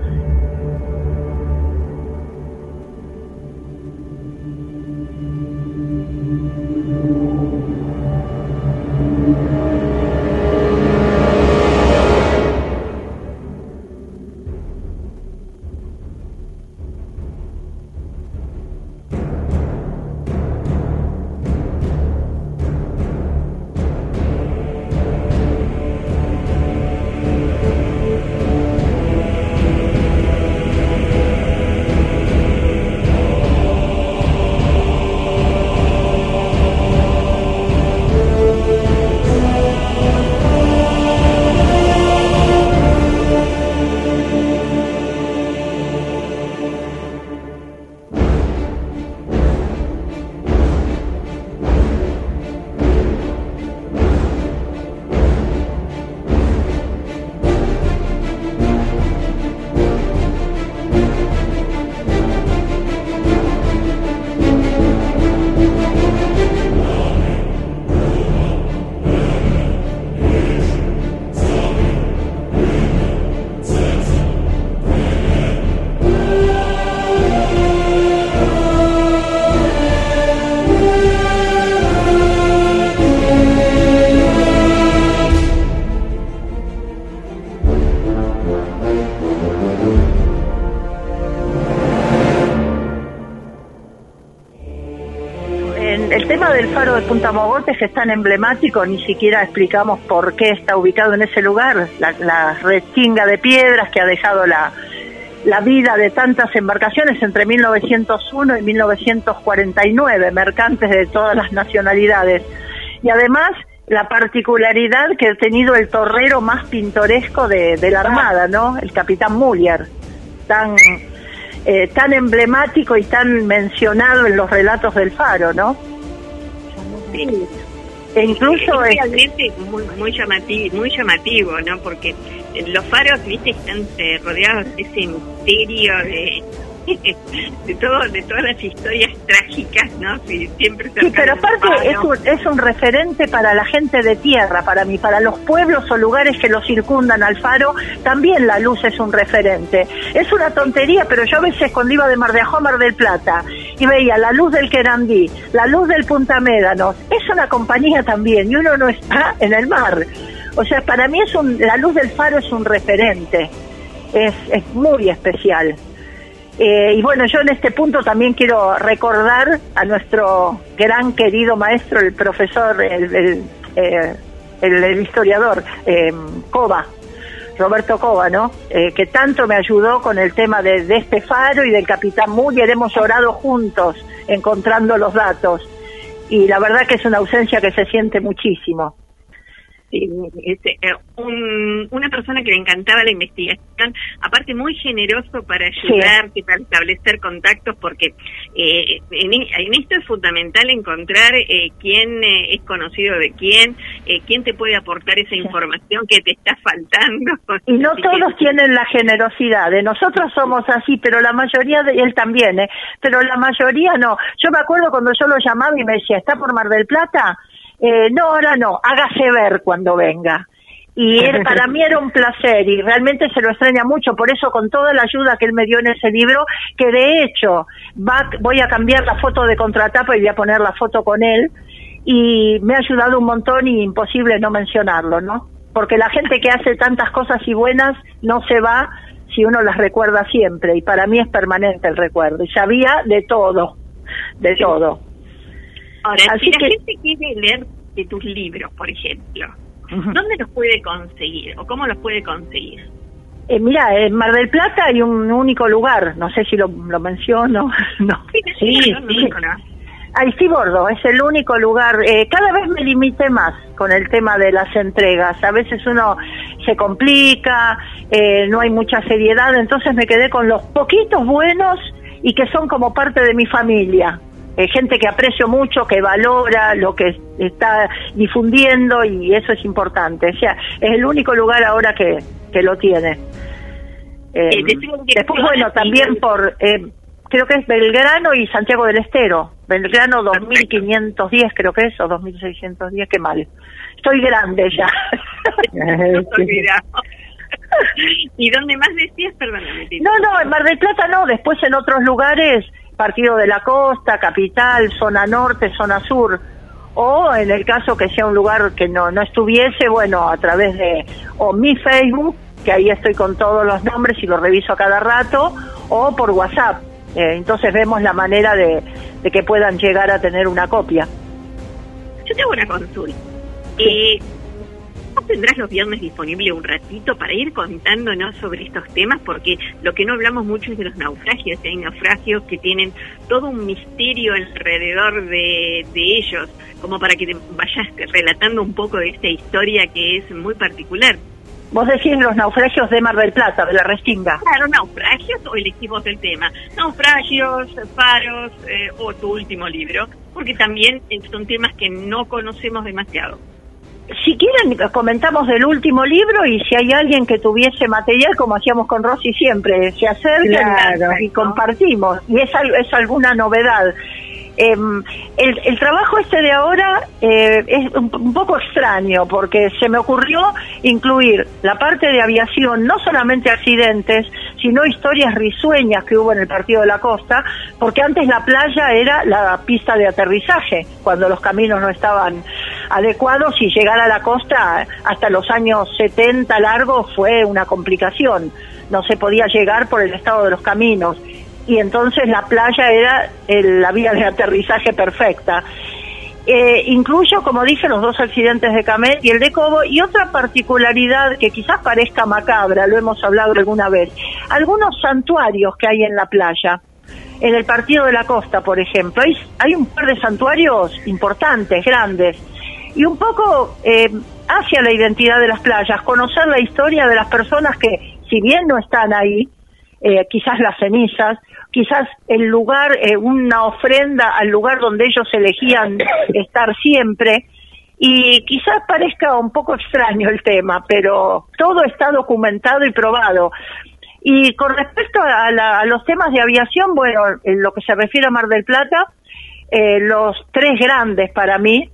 Punta Mogotes es tan emblemático, ni siquiera explicamos por qué está ubicado en ese lugar, la, la de piedras que ha dejado la, la vida de tantas embarcaciones entre 1901 y 1949, mercantes de todas las nacionalidades. Y además la particularidad que ha tenido el torrero más pintoresco de, la Armada, ¿no? El capitán Muller, tan, eh, tan emblemático y tan mencionado en los relatos del Faro, ¿no? Incluso es realmente muy, muy llamativo, muy llamativo, ¿no? Porque los faros, viste, están eh, rodeados de ese misterio de, de todo, de todas las historias trágicas, ¿no? Sí, siempre Sí, pero aparte es un, es un referente para la gente de tierra, para mí, para los pueblos o lugares que lo circundan al faro, también la luz es un referente. Es una tontería, pero yo a veces cuando iba de Mar de Ajó a Mar del Plata y veía la luz del Querandí, la luz del Punta Médanos, es una compañía también y uno no está en el mar. O sea, para mí es un, la luz del faro es un referente, es, es muy especial. Eh, y bueno, yo en este punto también quiero recordar a nuestro gran querido maestro, el profesor, el, el, eh, el historiador eh, Roberto Cova, ¿no? Eh, que tanto me ayudó con el tema de, de este faro y del Capitán Muller. Hemos orado juntos encontrando los datos. Y la verdad que es una ausencia que se siente muchísimo. Sí, este, eh, un- una persona que le encantaba la investigación, aparte muy generoso para ayudarte, para establecer contactos, porque eh, en, en esto es fundamental encontrar eh, quién eh, es conocido de quién, eh, quién te puede aportar esa información que te está faltando. Y no Así que- todos tienen la generosidad. De nosotros somos así, pero la mayoría, de él también, ¿eh? Pero la mayoría no. Yo me acuerdo cuando yo lo llamaba y me decía, ¿está por Mar del Plata? Eh, no, ahora no, hágase ver cuando venga. Y él, para mí era un placer y realmente se lo extraña mucho. Por eso, con toda la ayuda que él me dio en ese libro, que de hecho va, voy a cambiar la foto de contratapa y voy a poner la foto con él. Y me ha ayudado un montón y imposible no mencionarlo, ¿no? Porque la gente que hace tantas cosas y buenas no se va si uno las recuerda siempre. Y para mí es permanente el recuerdo. Y sabía de todo, de todo. Ahora, Así si la que- gente quiere leer de tus libros, por ejemplo, ¿dónde los puede conseguir o cómo los puede conseguir? Eh, mira, en Mar del Plata hay un único lugar, no sé si lo, lo menciono, no. Sí, no, no. Aistibordo es el único lugar. eh, cada vez me limité más con el tema de las entregas. A veces uno se complica, eh, no hay mucha seriedad, entonces me quedé con los poquitos buenos y que son como parte de mi familia. Eh, gente que aprecio mucho, que valora lo que está difundiendo y eso es importante. O sea, es el único lugar ahora que, que lo tiene. Eh, Eh, después, bueno, también por, eh, creo que es Belgrano y Santiago del Estero. Belgrano 2510 creo que es, o 2610, qué mal. Estoy grande ya. ¿Y dónde más decías? Perdóname. No, no, en Mar del Plata no, después en otros lugares, Partido de la Costa, Capital, Zona Norte, Zona Sur, o en el caso que sea un lugar que no, no estuviese, bueno, a través de o mi Facebook, que ahí estoy con todos los nombres y los reviso a cada rato, o por WhatsApp. Eh, entonces vemos la manera de, de que puedan llegar a tener una copia. Yo tengo una consulta. Eh, ¿Vos tendrás los viernes disponible un ratito para ir contándonos sobre estos temas? Porque lo que no hablamos mucho es de los naufragios. Hay naufragios que tienen todo un misterio alrededor de, de ellos, como para que te vayas relatando un poco de esta historia que es muy particular. Vos decís los naufragios de Mar del Plata, de la Restinga. Claro, naufragios o elegimos el tema. Naufragios, faros eh, o tu último libro, porque también son temas que no conocemos demasiado. Si quieren, comentamos del último libro y si hay alguien que tuviese material, como hacíamos con Rosy siempre, se acercan Claro. y compartimos. Y es, es alguna novedad. Em, el, el trabajo este de ahora eh, es un, un poco extraño porque se me ocurrió incluir la parte de aviación, no solamente accidentes, sino historias risueñas que hubo en el Partido de la Costa, porque antes la playa era la pista de aterrizaje, cuando los caminos no estaban adecuados y llegar a la costa hasta los años 70 largos fue una complicación. No se podía llegar por el estado de los caminos y entonces la playa era el- la vía de aterrizaje perfecta. Eh, incluyo, como dije, los dos accidentes de Camet y el de Cobo, y otra particularidad que quizás parezca macabra, lo hemos hablado alguna vez, algunos santuarios que hay en la playa. En el Partido de la Costa, por ejemplo, hay, hay un par de santuarios importantes, grandes, y un poco eh, hacia la identidad de las playas, conocer la historia de las personas que, si bien no están ahí, eh, quizás las cenizas, quizás el lugar, eh, una ofrenda al lugar donde ellos elegían estar siempre. Y quizás parezca un poco extraño el tema, pero todo está documentado y probado. Y con respecto a, la- a los temas de aviación, bueno, en lo que se refiere a Mar del Plata, eh, los tres grandes para mí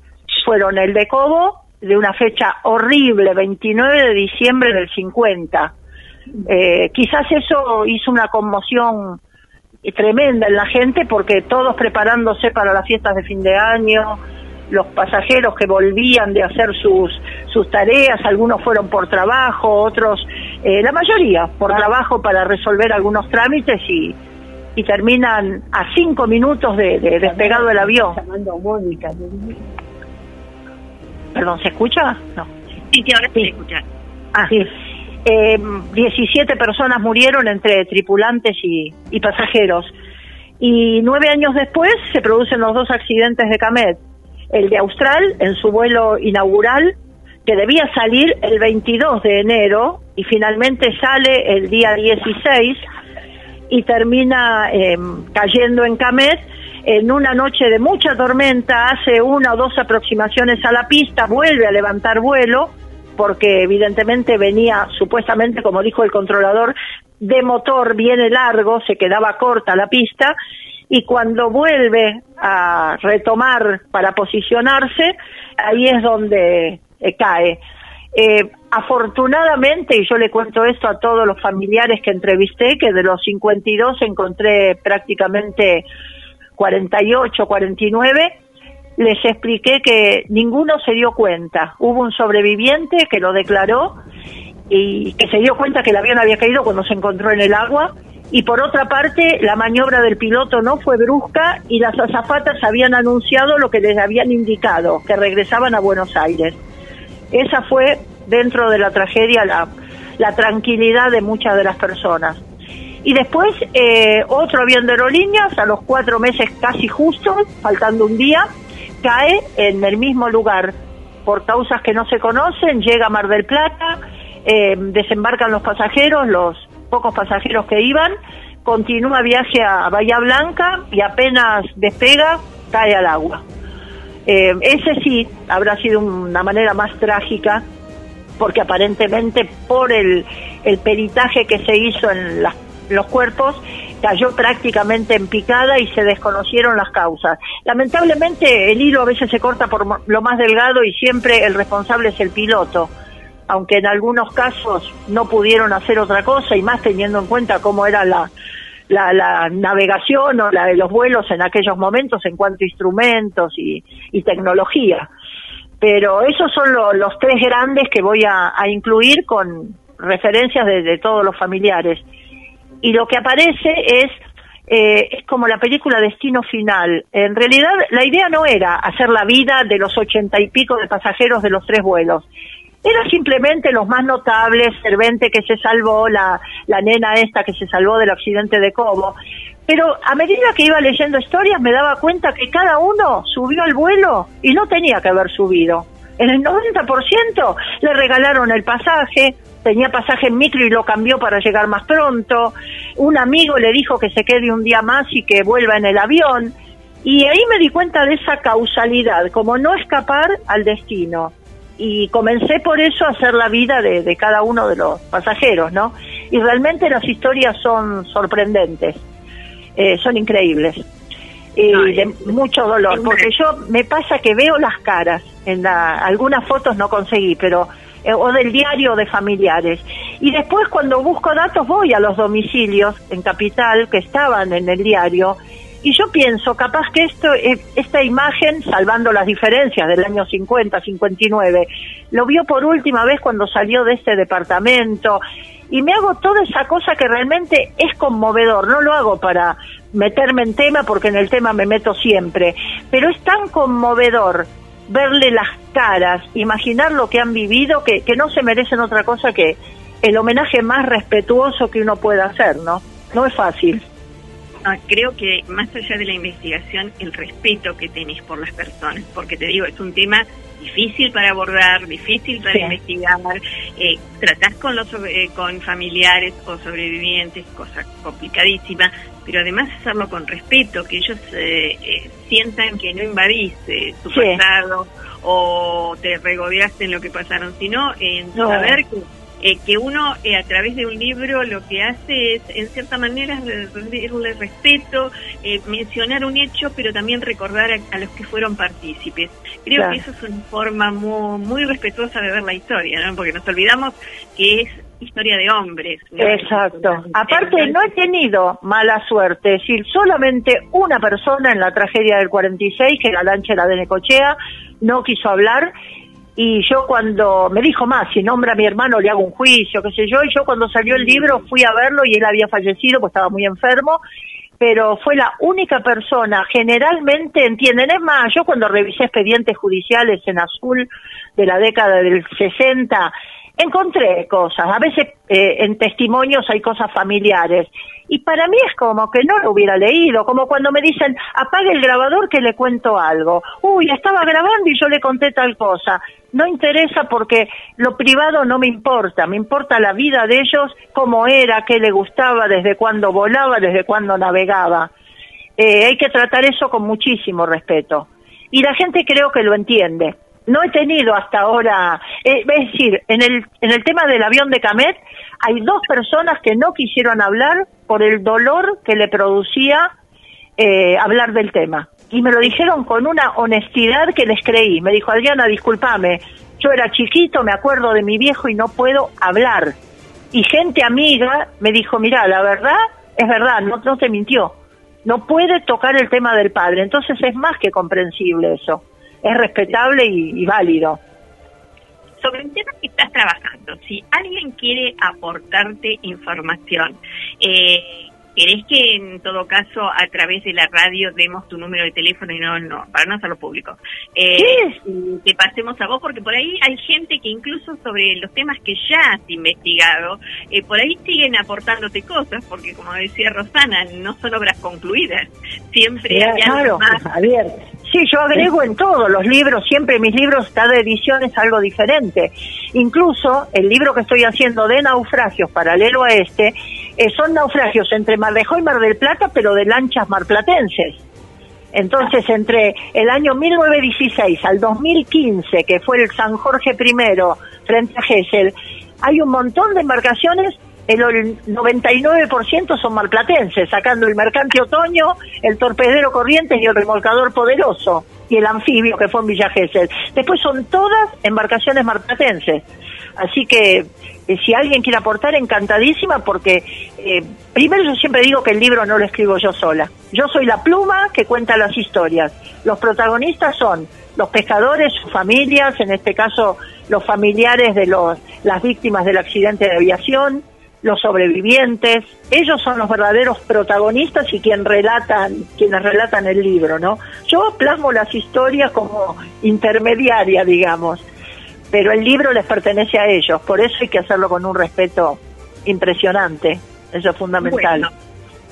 fueron el de Cobo, de una fecha horrible, 29 de diciembre del 50. Eh, quizás eso hizo una conmoción tremenda en la gente porque todos preparándose para las fiestas de fin de año, los pasajeros que volvían de hacer sus, sus tareas, algunos fueron por trabajo, otros, eh, la mayoría por trabajo para resolver algunos trámites y, y terminan a cinco minutos de, de despegado el avión. Perdón, ¿se escucha? No. Sí, sí, ahora sí. escuchar. Ah, eh, 17 personas murieron entre tripulantes y, y pasajeros. Y nueve años después se producen los dos accidentes de Camet. El de Austral, en su vuelo inaugural, que debía salir el 22 de enero y finalmente sale el día 16 y termina eh, cayendo en Camet en una noche de mucha tormenta, hace una o dos aproximaciones a la pista, vuelve a levantar vuelo, porque evidentemente venía supuestamente, como dijo el controlador, de motor, viene largo, se quedaba corta la pista, y cuando vuelve a retomar para posicionarse, ahí es donde eh, cae. Eh, afortunadamente, y yo le cuento esto a todos los familiares que entrevisté, que de los 52 encontré prácticamente 48, 49, les expliqué que ninguno se dio cuenta. Hubo un sobreviviente que lo declaró y que se dio cuenta que el avión había caído cuando se encontró en el agua. Y por otra parte, la maniobra del piloto no fue brusca y las azafatas habían anunciado lo que les habían indicado, que regresaban a Buenos Aires. Esa fue, dentro de la tragedia, la, la tranquilidad de muchas de las personas. Y después eh, otro avión de aerolíneas, a los cuatro meses casi justo, faltando un día, cae en el mismo lugar. Por causas que no se conocen, llega a Mar del Plata, eh, desembarcan los pasajeros, los pocos pasajeros que iban, continúa viaje a Bahía Blanca y apenas despega, cae al agua. Eh, ese sí habrá sido una manera más trágica porque aparentemente por el, el peritaje que se hizo en los cuerpos cayó prácticamente en picada y se desconocieron las causas. Lamentablemente el hilo a veces se corta por lo más delgado y siempre el responsable es el piloto, aunque en algunos casos no pudieron hacer otra cosa y más teniendo en cuenta cómo era la, la, navegación o la de los vuelos en aquellos momentos en cuanto a instrumentos y, tecnología. Pero esos son lo- los tres grandes que voy a, a incluir con referencias de, de todos los familiares. Y lo que aparece es, eh, es como la película Destino Final. En realidad la idea no era hacer la vida de los ochenta y pico de pasajeros de los tres vuelos. Era simplemente los más notables, Servente que se salvó, la, la nena esta que se salvó del accidente de Cobo. Pero a medida que iba leyendo historias me daba cuenta que cada uno subió al vuelo y no tenía que haber subido. En el 90% le regalaron el pasaje, tenía pasaje en micro y lo cambió para llegar más pronto. Un amigo le dijo que se quede un día más y que vuelva en el avión. Y ahí me di cuenta de esa causalidad, como no escapar al destino. Y comencé por eso a hacer la vida de, cada uno de los pasajeros, ¿no? Y realmente las historias son sorprendentes, eh, son increíbles. Y de mucho dolor, porque yo me pasa que veo las caras, en la, algunas fotos no conseguí, pero eh, o del diario de familiares. Y después cuando busco datos voy a los domicilios en Capital que estaban en el diario y yo pienso, capaz que esto, eh, esta imagen, salvando las diferencias del año 50, 59, lo vio por última vez cuando salió de este departamento y me hago toda esa cosa que realmente es conmovedor. No lo hago para meterme en tema porque en el tema me meto siempre, pero es tan conmovedor verle las caras, imaginar lo que han vivido, que, que no se merecen otra cosa que el homenaje más respetuoso que uno pueda hacer, ¿no? No es fácil. Ah, creo que más allá de la investigación, el respeto que tenés por las personas, porque te digo, es un tema difícil para abordar, difícil para Sí. investigar, eh, tratás con los eh, con familiares o sobrevivientes, cosa complicadísima, pero además hacerlo con respeto, que ellos eh, eh, sientan que no invadís eh, su Sí. pasado o te regodeaste en lo que pasaron, sino en No. saber que eh, que uno eh, a través de un libro lo que hace es, en cierta manera, rendirle respeto, eh, mencionar un hecho, pero también recordar a, los que fueron partícipes. Creo que eso es una forma muy, muy respetuosa de ver la historia, ¿no? porque nos olvidamos que es historia de hombres. Exacto. Aparte, no he tenido mala suerte, es decir, solamente una persona en la tragedia del 46, que la lancha era de Necochea, no quiso hablar. Y yo cuando me dijo más, si nombra a mi hermano le hago un juicio, qué sé yo, y yo cuando salió el libro fui a verlo y él había fallecido, pues estaba muy enfermo, pero fue la única persona, generalmente entienden, es más, yo cuando revisé expedientes judiciales en azul de la década del 60, encontré cosas, a veces eh, en testimonios hay cosas familiares, y para mí es como que no lo hubiera leído, como cuando me dicen, apague el grabador que le cuento algo. Uy, estaba grabando y yo le conté tal cosa. No interesa porque lo privado no me importa, me importa la vida de ellos, cómo era, qué le gustaba, desde cuándo volaba, desde cuándo navegaba. Eh, hay que tratar eso con muchísimo respeto. Y la gente creo que lo entiende no he tenido hasta ahora, eh, es decir, en el, en el tema del avión de Camet hay dos personas que no quisieron hablar por el dolor que le producía eh, hablar del tema. Y me lo dijeron con una honestidad que les creí. Me dijo, Adriana, discúlpame, yo era chiquito, me acuerdo de mi viejo y no puedo hablar. Y gente amiga me dijo, mira, la verdad es verdad, no, no te mintió. No puede tocar el tema del padre. Entonces es más que comprensible eso es respetable y, válido. Sobre el tema que estás trabajando, si alguien quiere aportarte información, eh, ¿Querés que en todo caso a través de la radio demos tu número de teléfono y no, no para no hacerlo público? Eh, Te pasemos a vos porque por ahí hay gente que incluso sobre los temas que ya has investigado, eh, por ahí siguen aportándote cosas porque como decía Rosana, no son obras concluidas, siempre hay algo más. Sí, yo agrego en todos los libros, siempre mis libros, cada edición es algo diferente. Incluso el libro que estoy haciendo de naufragios, paralelo a este, eh, son naufragios entre Marlejó y Mar del Plata, pero de lanchas marplatenses. Entonces, entre el año 1916 al 2015, que fue el San Jorge I frente a Gesell, hay un montón de embarcaciones el 99% son marplatenses, sacando el mercante otoño, el torpedero corriente y el remolcador poderoso, y el anfibio que fue en Villa Gesell. Después son todas embarcaciones marplatenses. Así que eh, si alguien quiere aportar, encantadísima, porque eh, primero yo siempre digo que el libro no lo escribo yo sola. Yo soy la pluma que cuenta las historias. Los protagonistas son los pescadores, sus familias, en este caso los familiares de los, las víctimas del accidente de aviación, los sobrevivientes, ellos son los verdaderos protagonistas y quien relatan, quienes relatan el libro, ¿no? Yo plasmo las historias como intermediaria, digamos, pero el libro les pertenece a ellos, por eso hay que hacerlo con un respeto impresionante, eso es fundamental.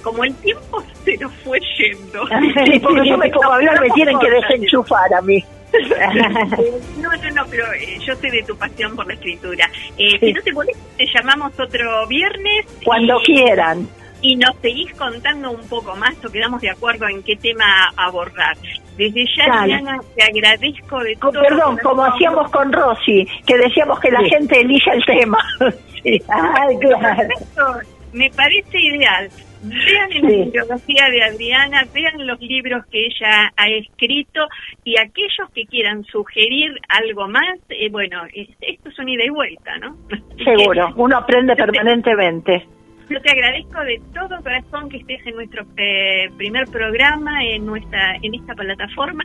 como el tiempo se nos fue yendo. sí, porque yo me a hablar, me tienen que desenchufar a mí. no, no, no, pero eh, yo sé de tu pasión por la escritura. Eh, Si no te molesta, te llamamos otro viernes. Cuando quieran. Y nos seguís contando un poco más o quedamos de acuerdo en qué tema abordar. Desde ya, Diana, te agradezco de todo. perdón, como hacíamos con Rosy, que decíamos que la gente elija el tema. Ay, claro. Me parece ideal. Vean la bibliografía de Adriana, vean los libros que ella ha escrito y aquellos que quieran sugerir algo más, eh, bueno, esto es una ida y vuelta, ¿no? Seguro, uno aprende permanentemente. Yo te agradezco de todo corazón que estés en nuestro eh, primer programa, en nuestra en esta plataforma.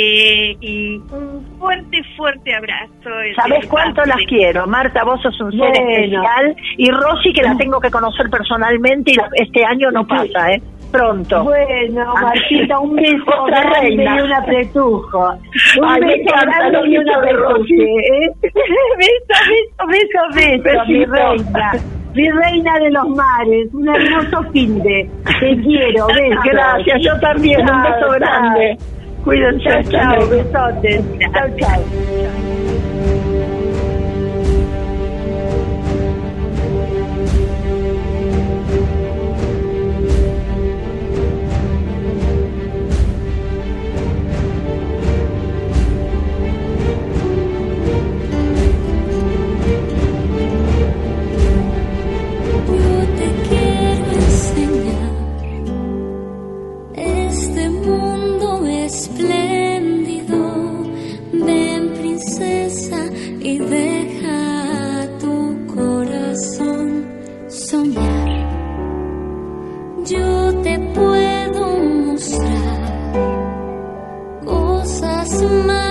Eh, y un fuerte, fuerte abrazo. ¿Sabes cuánto las quiero? Marta, vos sos un ser especial. Y Rosy, que la tengo que conocer personalmente, y este año no pasa, ¿eh? Pronto. Bueno, Martita, un beso grande y un apretujo. Un beso grande y un apretujo. ¿eh? beso, beso, beso, beso, mi reina. Mi reina de los mares, un hermoso fin de. Te quiero, beso. Gracias, yo también, un beso grande. Cuídense. Chao, chao. Besotes. espléndido. Ven princesa y deja tu corazón soñar. Yo te puedo mostrar cosas más.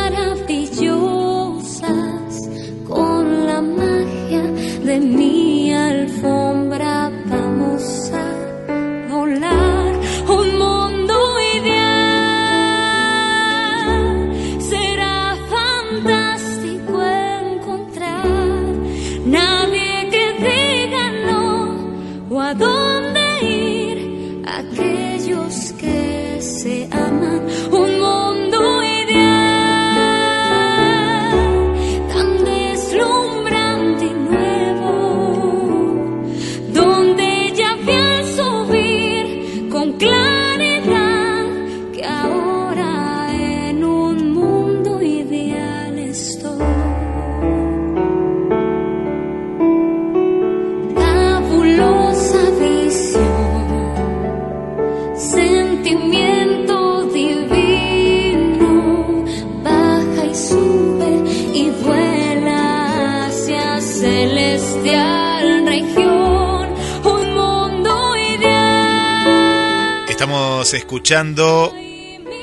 Escuchando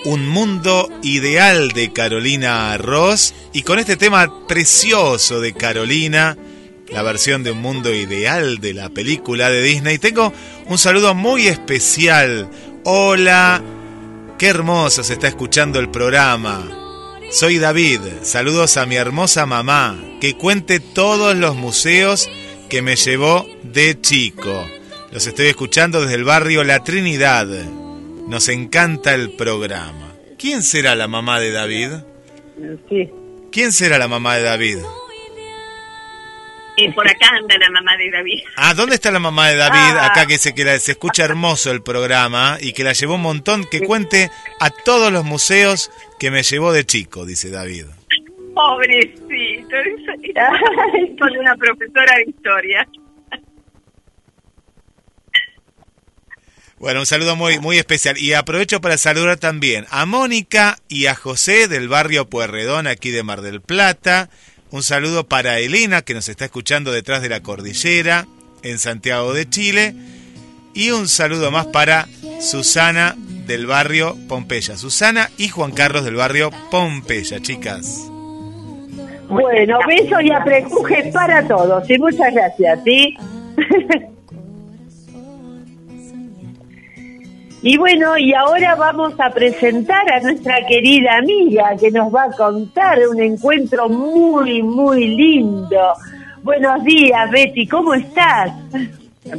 Un Mundo Ideal de Carolina Ross y con este tema precioso de Carolina, la versión de Un Mundo Ideal de la película de Disney, tengo un saludo muy especial. Hola, qué hermoso se está escuchando el programa. Soy David, saludos a mi hermosa mamá, que cuente todos los museos que me llevó de chico. Los estoy escuchando desde el barrio La Trinidad. Nos encanta el programa. ¿Quién será la mamá de David? Sí. ¿Quién será la mamá de David? Y por acá anda la mamá de David. Ah, ¿dónde está la mamá de David? Acá que se, que la- se escucha hermoso el programa y que la llevó un montón, que cuente a todos los museos que me llevó de chico, dice David. Pobrecito, con una profesora de historia. Bueno, un saludo muy, muy especial. Y aprovecho para saludar también a Mónica y a José del barrio Puerredón, aquí de Mar del Plata. Un saludo para Elena, que nos está escuchando detrás de la cordillera, en Santiago de Chile. Y un saludo más para Susana del barrio Pompeya. Susana y Juan Carlos del barrio Pompeya, chicas. Bueno, besos y aprecujes para todos y muchas gracias, ¿sí? y bueno, y ahora vamos a presentar a nuestra querida amiga que nos va a contar un encuentro muy, muy lindo. Buenos días, Betty, ¿cómo estás?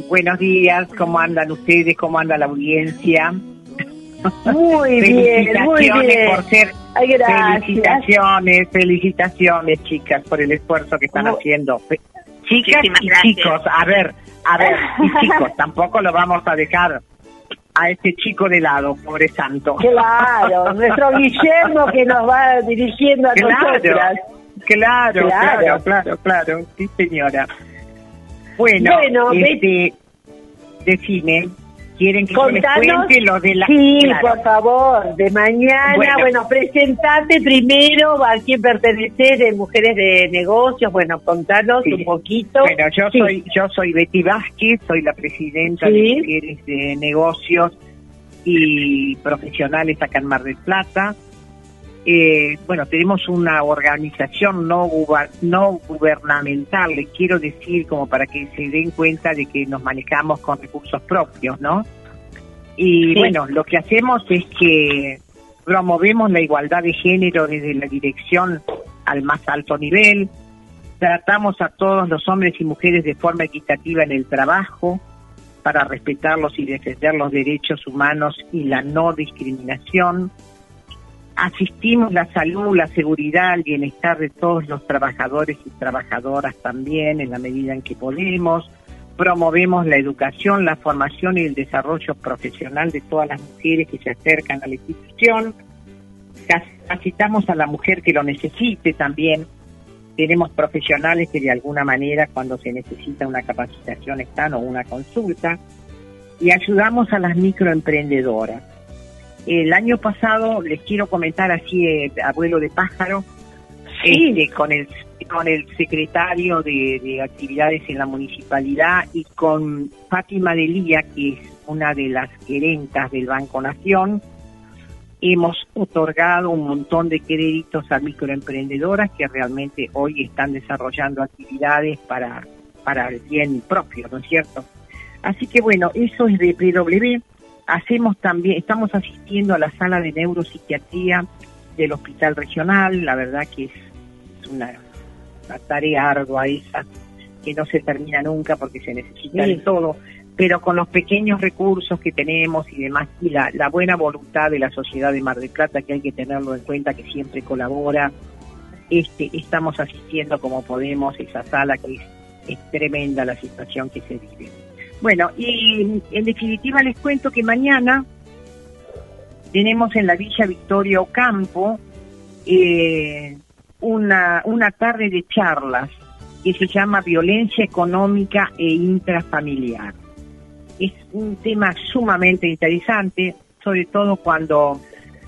Buenos días, ¿cómo andan ustedes? ¿Cómo anda la audiencia? Muy bien, muy Felicitaciones bien. por ser. Ay, gracias. Felicitaciones, felicitaciones, chicas, por el esfuerzo que están Mu- haciendo. Chicas Muchísimas y gracias. chicos, a ver, a ver, y chicos, tampoco lo vamos a dejar a este chico de lado, pobre santo. Claro, nuestro Guillermo que nos va dirigiendo a Claro, nosotras. claro, Claro. claro, claro, claro, sí señora. Bueno, Bueno, este, decime, ¿quieren que yo les Contanos, cuente lo de la... sí, Claro. por favor, de mañana. Bueno. Bueno, presentate primero a quién perteneces de Mujeres de Negocios. Bueno, contanos Sí. un poquito. Bueno, yo Sí. soy yo soy Betty Vázquez, soy la presidenta Sí. de Mujeres de Negocios y Profesionales acá en Mar del Plata. Eh, bueno, tenemos una organización no, no gubernamental, les quiero decir como para que se den cuenta de que nos manejamos con recursos propios, ¿no? Y Sí. bueno, lo que hacemos es que promovemos la igualdad de género desde la dirección al más alto nivel, tratamos a todos los hombres y mujeres de forma equitativa en el trabajo para respetarlos y defender los derechos humanos y la no discriminación. Asistimos la salud, la seguridad, el bienestar de todos los trabajadores y trabajadoras también en la medida en que podemos. Promovemos la educación, la formación y el desarrollo profesional de todas las mujeres que se acercan a la institución. Capacitamos a la mujer que lo necesite también tenemos profesionales que de alguna manera cuando se necesita una capacitación están o una consulta y ayudamos a las microemprendedoras. El año pasado, les quiero comentar así, eh, abuelo de pájaro, Sí. Este, con el con el secretario de, de, actividades en la municipalidad y con Fátima Delía, que es una de las gerentas del Banco Nación, hemos otorgado un montón de créditos a microemprendedoras que realmente hoy están desarrollando actividades para, para el bien propio, ¿no es cierto? Así que bueno, eso es de PW. Hacemos también, estamos asistiendo a la sala de neuropsiquiatría del Hospital Regional, la verdad que es una, tarea ardua esa, que no se termina nunca porque se necesita de todo pero con los pequeños recursos que tenemos y demás, y la, la, buena voluntad de la sociedad de Mar del Plata, que hay que tenerlo en cuenta, que siempre colabora, este, estamos asistiendo como podemos esa sala que es, es tremenda la situación que se vive. Bueno, y en definitiva les cuento que mañana tenemos en la Villa Victoria Ocampo eh, una, una tarde de charlas que se llama Violencia Económica e Intrafamiliar es un tema sumamente interesante, sobre todo cuando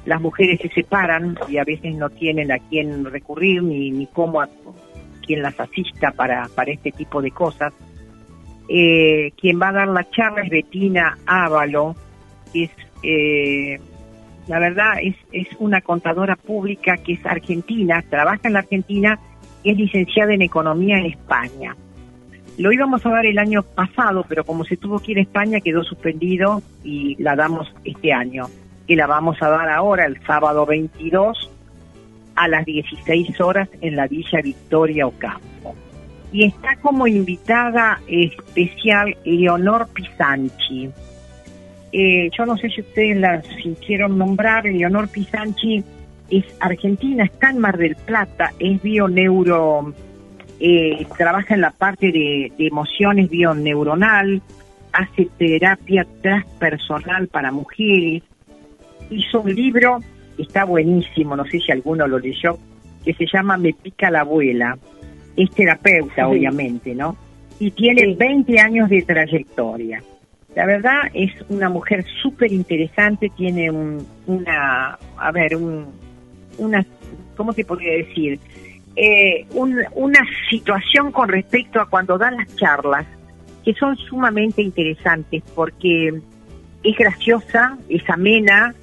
las mujeres se separan y a veces no tienen a quién recurrir ni, ni cómo a quien las asista para, para este tipo de cosas. Eh, quien va a dar la charla es Betina Ávalo, que es, eh, la verdad, es, es una contadora pública que es argentina, trabaja en la Argentina y es licenciada en Economía en España. Lo íbamos a dar el año pasado, pero como se tuvo que ir a España quedó suspendido y la damos este año. Que la vamos a dar ahora, el sábado 22, a las 16 horas en la Villa Victoria Ocampo. Y está como invitada especial Leonor Pisanchi. Eh, yo no sé si ustedes la sintieron nombrar, Leonor Pisanchi es argentina, está en Mar del Plata, es bioneuro eh, trabaja en la parte de, emociones bioneuronal, hace terapia transpersonal para mujeres, hizo un libro, está buenísimo, no sé si alguno lo leyó, que se llama Me pica la abuela. Es terapeuta, obviamente, ¿no? Y tiene 20 años de trayectoria. La verdad es una mujer súper interesante, tiene un, una, a ver, un, una, ¿cómo se podría decir? eh, una situación con respecto a cuando dan las charlas, que son sumamente interesantes porque es graciosa, es amena,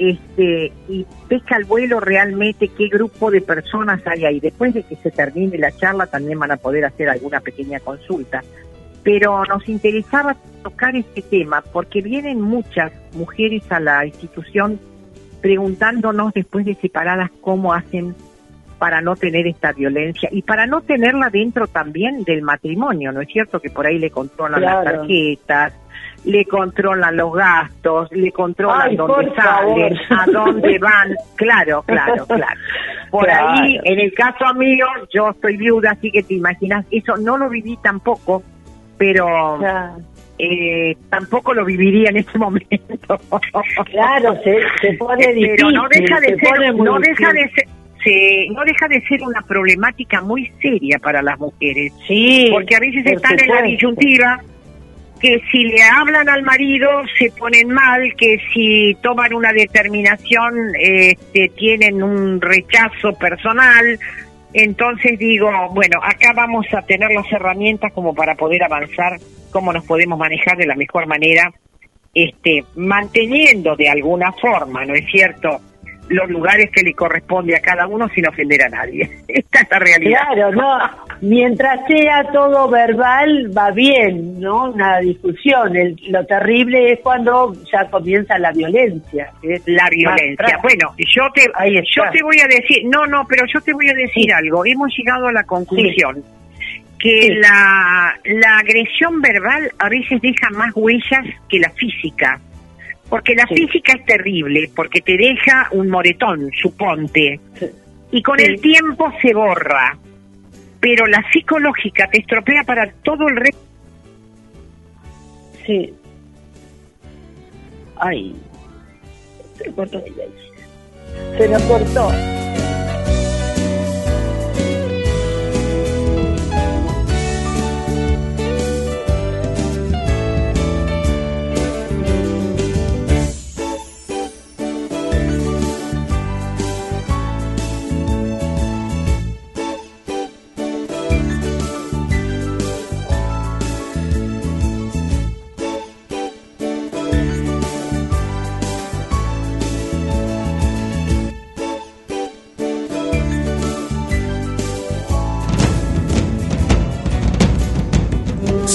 este, y pesca al vuelo realmente qué grupo de personas hay ahí. Después de que se termine la charla también van a poder hacer alguna pequeña consulta. Pero nos interesaba tocar este tema porque vienen muchas mujeres a la institución preguntándonos después de separadas cómo hacen para no tener esta violencia y para no tenerla dentro también del matrimonio, ¿no es cierto? Que por ahí le controlan las tarjetas, le controlan los gastos, le controlan dónde salen, a dónde van, claro, claro, claro. Por ahí, en el caso mío, yo estoy viuda, así que te imaginas, eso no lo viví tampoco, pero eh, tampoco lo viviría en este momento. Claro, se, se pone difícil. Pero no deja de ser, no deja de ser no deja de ser una problemática muy seria para las mujeres. Sí. Porque a veces están en la disyuntiva que si le hablan al marido se ponen mal, que si toman una determinación este, tienen un rechazo personal. Entonces digo, bueno, acá vamos a tener las herramientas como para poder avanzar, cómo nos podemos manejar de la mejor manera, este, manteniendo de alguna forma, ¿no es cierto?, los lugares que le corresponde a cada uno sin ofender a nadie. Esta es la realidad. Claro, no. Mientras sea todo verbal, va bien, ¿no? Una discusión. lo terrible es cuando ya comienza la violencia. la violencia. Bueno, yo te, yo te voy a decir, no, no, pero yo te voy a decir algo. Hemos llegado a la conclusión. que la, la agresión verbal a veces deja más huellas que la física. Porque la física es terrible, porque te deja un moretón, suponte, y con el tiempo se borra. Pero la psicológica te estropea para todo el resto. Sí. Ay. Se cortó. Se nos cortó.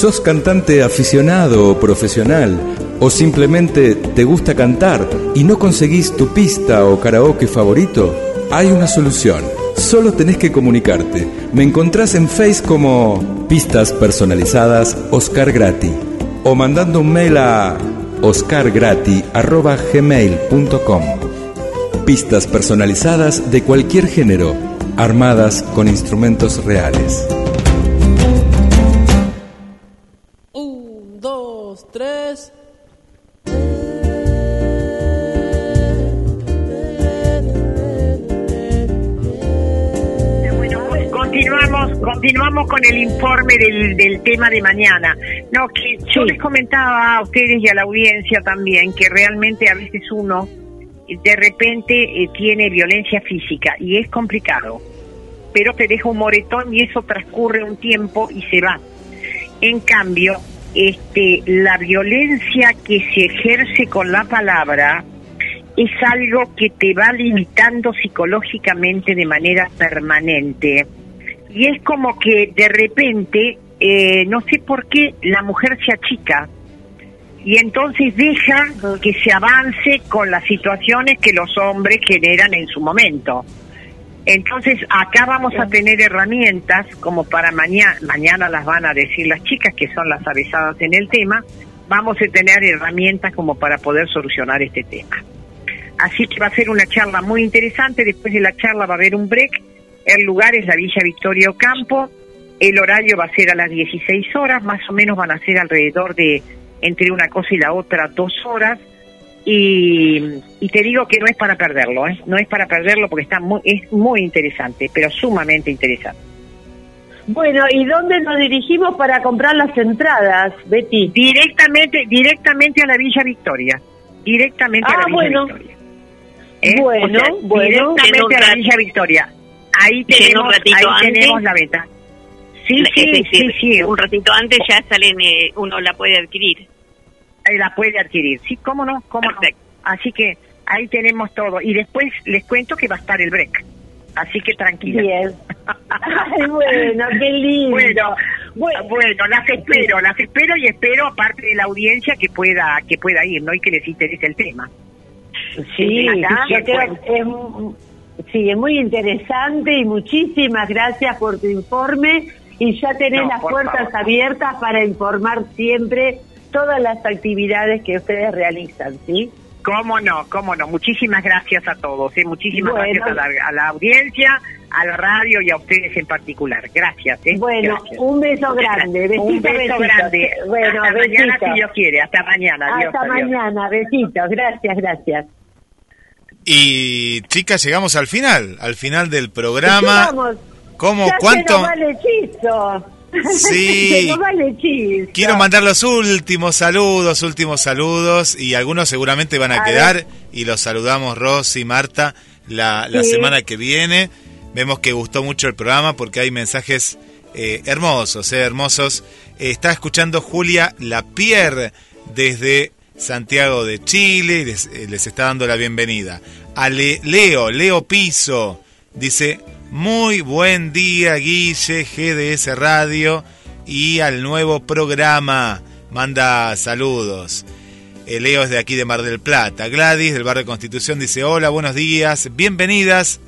¿Sos cantante aficionado o profesional? ¿O simplemente te gusta cantar y no conseguís tu pista o karaoke favorito? Hay una solución. Solo tenés que comunicarte. Me encontrás en Face como Pistas Personalizadas Oscar Grati o mandando un mail a oscargrati.gmail.com Pistas personalizadas de cualquier género, armadas con instrumentos reales. El informe del, del tema de mañana. No, que yo les comentaba a ustedes y a la audiencia también que realmente a veces uno de repente eh, tiene violencia física y es complicado, pero te deja un moretón y eso transcurre un tiempo y se va. En cambio, este, la violencia que se ejerce con la palabra es algo que te va limitando psicológicamente de manera permanente. Y es como que de repente, eh, no sé por qué, la mujer se achica. Y entonces deja que se avance con las situaciones que los hombres generan en su momento. Entonces acá vamos a tener herramientas como para mañana, mañana las van a decir las chicas que son las avesadas en el tema, vamos a tener herramientas como para poder solucionar este tema. Así que va a ser una charla muy interesante, después de la charla va a haber un break, el lugar es la Villa Victoria Ocampo, el horario va a ser a las 16 horas, más o menos van a ser alrededor de entre una cosa y la otra dos horas, y, y te digo que no es para perderlo, ¿eh? no es para perderlo porque está muy, es muy interesante, pero sumamente interesante. Bueno, ¿y dónde nos dirigimos para comprar las entradas, Betty? Directamente, directamente a la Villa Victoria, directamente a la Ah, Villa bueno. Victoria. ¿Eh? Bueno, O sea, bueno. directamente a la Villa Victoria. Ahí tenemos, ratito ahí antes. tenemos la beta. Sí, sí, decir, sí, sí. Un ratito antes ya salen, eh, uno la puede adquirir. Eh, la puede adquirir. Sí, cómo no, cómo no. Así que ahí tenemos todo. Y después les cuento que va a estar el break. Así que tranquila. Bien. Ay, bueno, qué lindo. Bueno, bueno, las espero, las espero y espero aparte de la audiencia que pueda que pueda ir, ¿no? Y que les interese el tema. Sí, Acá, yo creo bueno. que es, mu- sí, es muy interesante y muchísimas gracias por tu informe y ya tenés No, las puertas favor. abiertas para informar siempre todas las actividades que ustedes realizan, ¿sí? ¿Cómo no? ¿Cómo no? Muchísimas gracias a todos, ¿eh? muchísimas Bueno. gracias a la, a la audiencia, a la radio y a ustedes en particular. Gracias. ¿eh? Bueno, Gracias. un beso grande, besito, Un beso besito. grande. Bueno, Hasta mañana besito. si Dios quiere. Hasta mañana. Adiós, Hasta adiós. mañana, besitos, gracias, gracias. Y chicas, llegamos al final, al final del programa. ¿Cómo? ya ¿Cuánto? Se nos va el hechizo. Sí. se nos va el hechizo. Quiero mandar los últimos saludos, últimos saludos, y algunos seguramente van a, A quedar, ver. y los saludamos Rosy y Marta la, la Sí. semana que viene. Vemos que gustó mucho el programa porque hay mensajes eh, hermosos, eh, hermosos. Eh, está escuchando Julia Lapierre desde Santiago de Chile eh, les está dando la bienvenida. A Le- Leo, Leo Piso, dice, muy buen día Guille, GDS Radio y al nuevo programa. Manda saludos. Eh, Leo es de aquí de Mar del Plata. Gladys del barrio Constitución dice, hola, buenos días, bienvenidas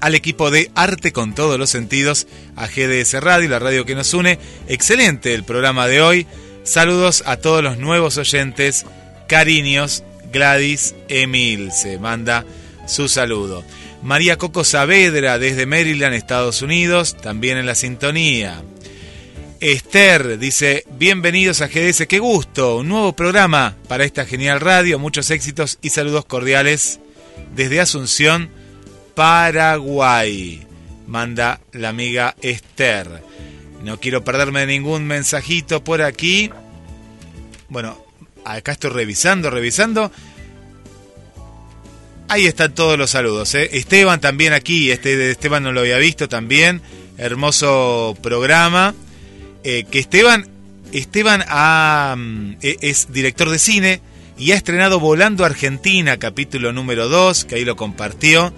al equipo de Arte con todos los sentidos, a GDS Radio, la radio que nos une. Excelente el programa de hoy. Saludos a todos los nuevos oyentes. Cariños, Gladys Emil se manda su saludo. María Coco Saavedra desde Maryland, Estados Unidos, también en la sintonía. Esther dice, bienvenidos a GDS, qué gusto, un nuevo programa para esta genial radio, muchos éxitos y saludos cordiales desde Asunción, Paraguay. Manda la amiga Esther. No quiero perderme ningún mensajito por aquí. Bueno, acá estoy revisando, revisando. Ahí están todos los saludos. ¿eh? Esteban también aquí, este Esteban no lo había visto también. Hermoso programa. Eh, que Esteban, Esteban ha, mm, e- es director de cine y ha estrenado Volando Argentina, capítulo número 2, que ahí lo compartió.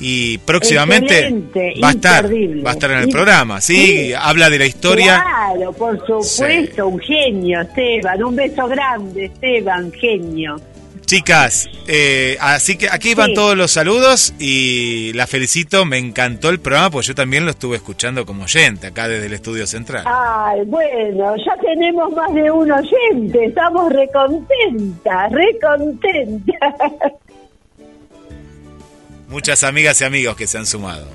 Y próximamente va a estar va a estar en el programa sí, sí. habla de la historia Claro, por supuesto, un genio, Esteban. Un beso grande, Esteban, genio. chicas eh, así que aquí van Sí. todos los saludos y la felicito me encantó el programa porque yo también lo estuve escuchando como oyente acá desde el estudio central Ay, bueno, ya tenemos más de un oyente. Estamos recontentas, recontentas. muchas amigas y amigos que se han sumado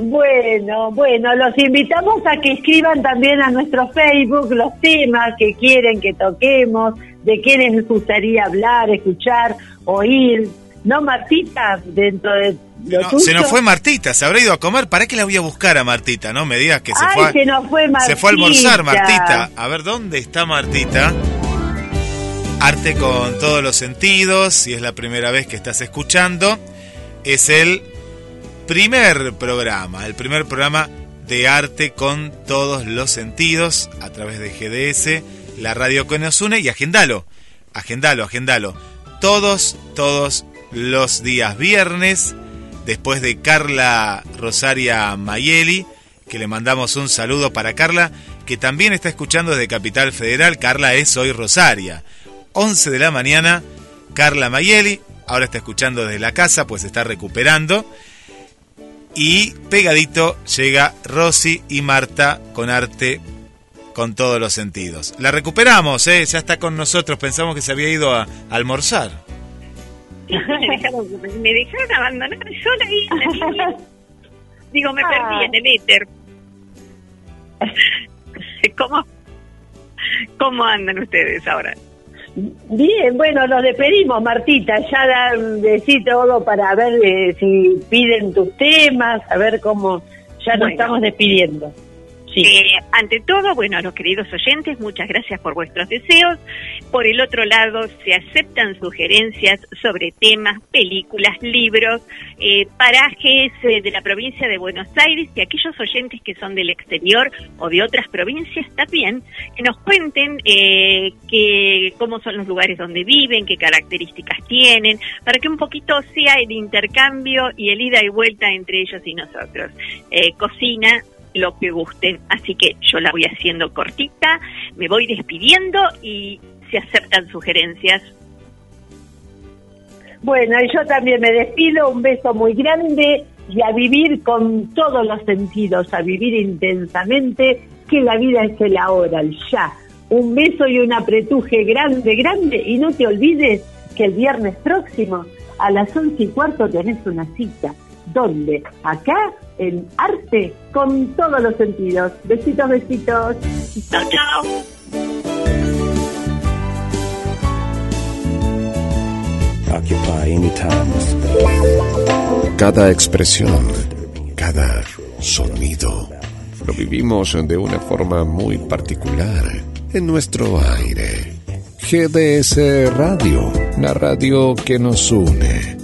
Bueno, bueno, los invitamos a que escriban también a nuestro Facebook los temas que quieren que toquemos, de qué les gustaría hablar, escuchar, oír. ¿No, Martita? Dentro de lo No, tuyo. se nos fue Martita, se habrá ido a comer. ¿Para qué la voy a buscar a Martita? No me digas que se Ay, fue. a- se nos fue Se fue a almorzar Martita. Martita. A ver, ¿dónde está Martita? Arte con todos los sentidos, si es la primera vez que estás escuchando, es el primer programa, el primer programa de arte con todos los sentidos a través de GDS, la radio que nos une y agendalo, agendalo, agendalo. Todos, todos los días viernes, después de Carla Rosaria Mayeli, que le mandamos un saludo para Carla, que también está escuchando desde Capital Federal. Carla es hoy Rosaria. 11 de la mañana, Carla Mayeli, ahora está escuchando desde la casa, pues está recuperando. Y pegadito llega Rosy y Marta con arte con todos los sentidos. La recuperamos, ¿eh? ya está con nosotros, pensamos que se había ido a, a almorzar. me, dejaron, me dejaron abandonar sola ahí en la. Digo, me perdí en el éter. ¿Cómo, ¿Cómo andan ustedes ahora? Bien, bueno, nos despedimos, Martita. Ya da, decí todo para ver eh, si piden tus temas, a ver cómo. Ya nos Bueno. estamos despidiendo. Eh, ante todo, bueno, a los queridos oyentes, muchas gracias por vuestros deseos. Por el otro lado, se aceptan sugerencias sobre temas, películas, libros, eh, parajes eh, de la provincia de Buenos Aires y aquellos oyentes que son del exterior o de otras provincias también, que nos cuenten que, cómo son los lugares donde viven, qué características tienen, para que un poquito sea el intercambio y el ida y vuelta entre ellos y nosotros. Cocina, lo que gusten. Así que yo la voy haciendo cortita, me voy despidiendo y se aceptan sugerencias. Bueno, yo también me despido, un beso muy grande y a vivir con todos los sentidos, a vivir intensamente, que la vida es el ahora, el ya. Un beso y un apretuje grande, grande, y no te olvides que el viernes próximo a las once y cuarto tenés una cita. ¿Dónde? Acá, en Arte con todos los sentidos. Besitos, besitos. Chao, chao. Occupy any time or space. Cada expresión, cada sonido, lo vivimos de una forma muy particular en nuestro aire. GDS Radio, la radio que nos une.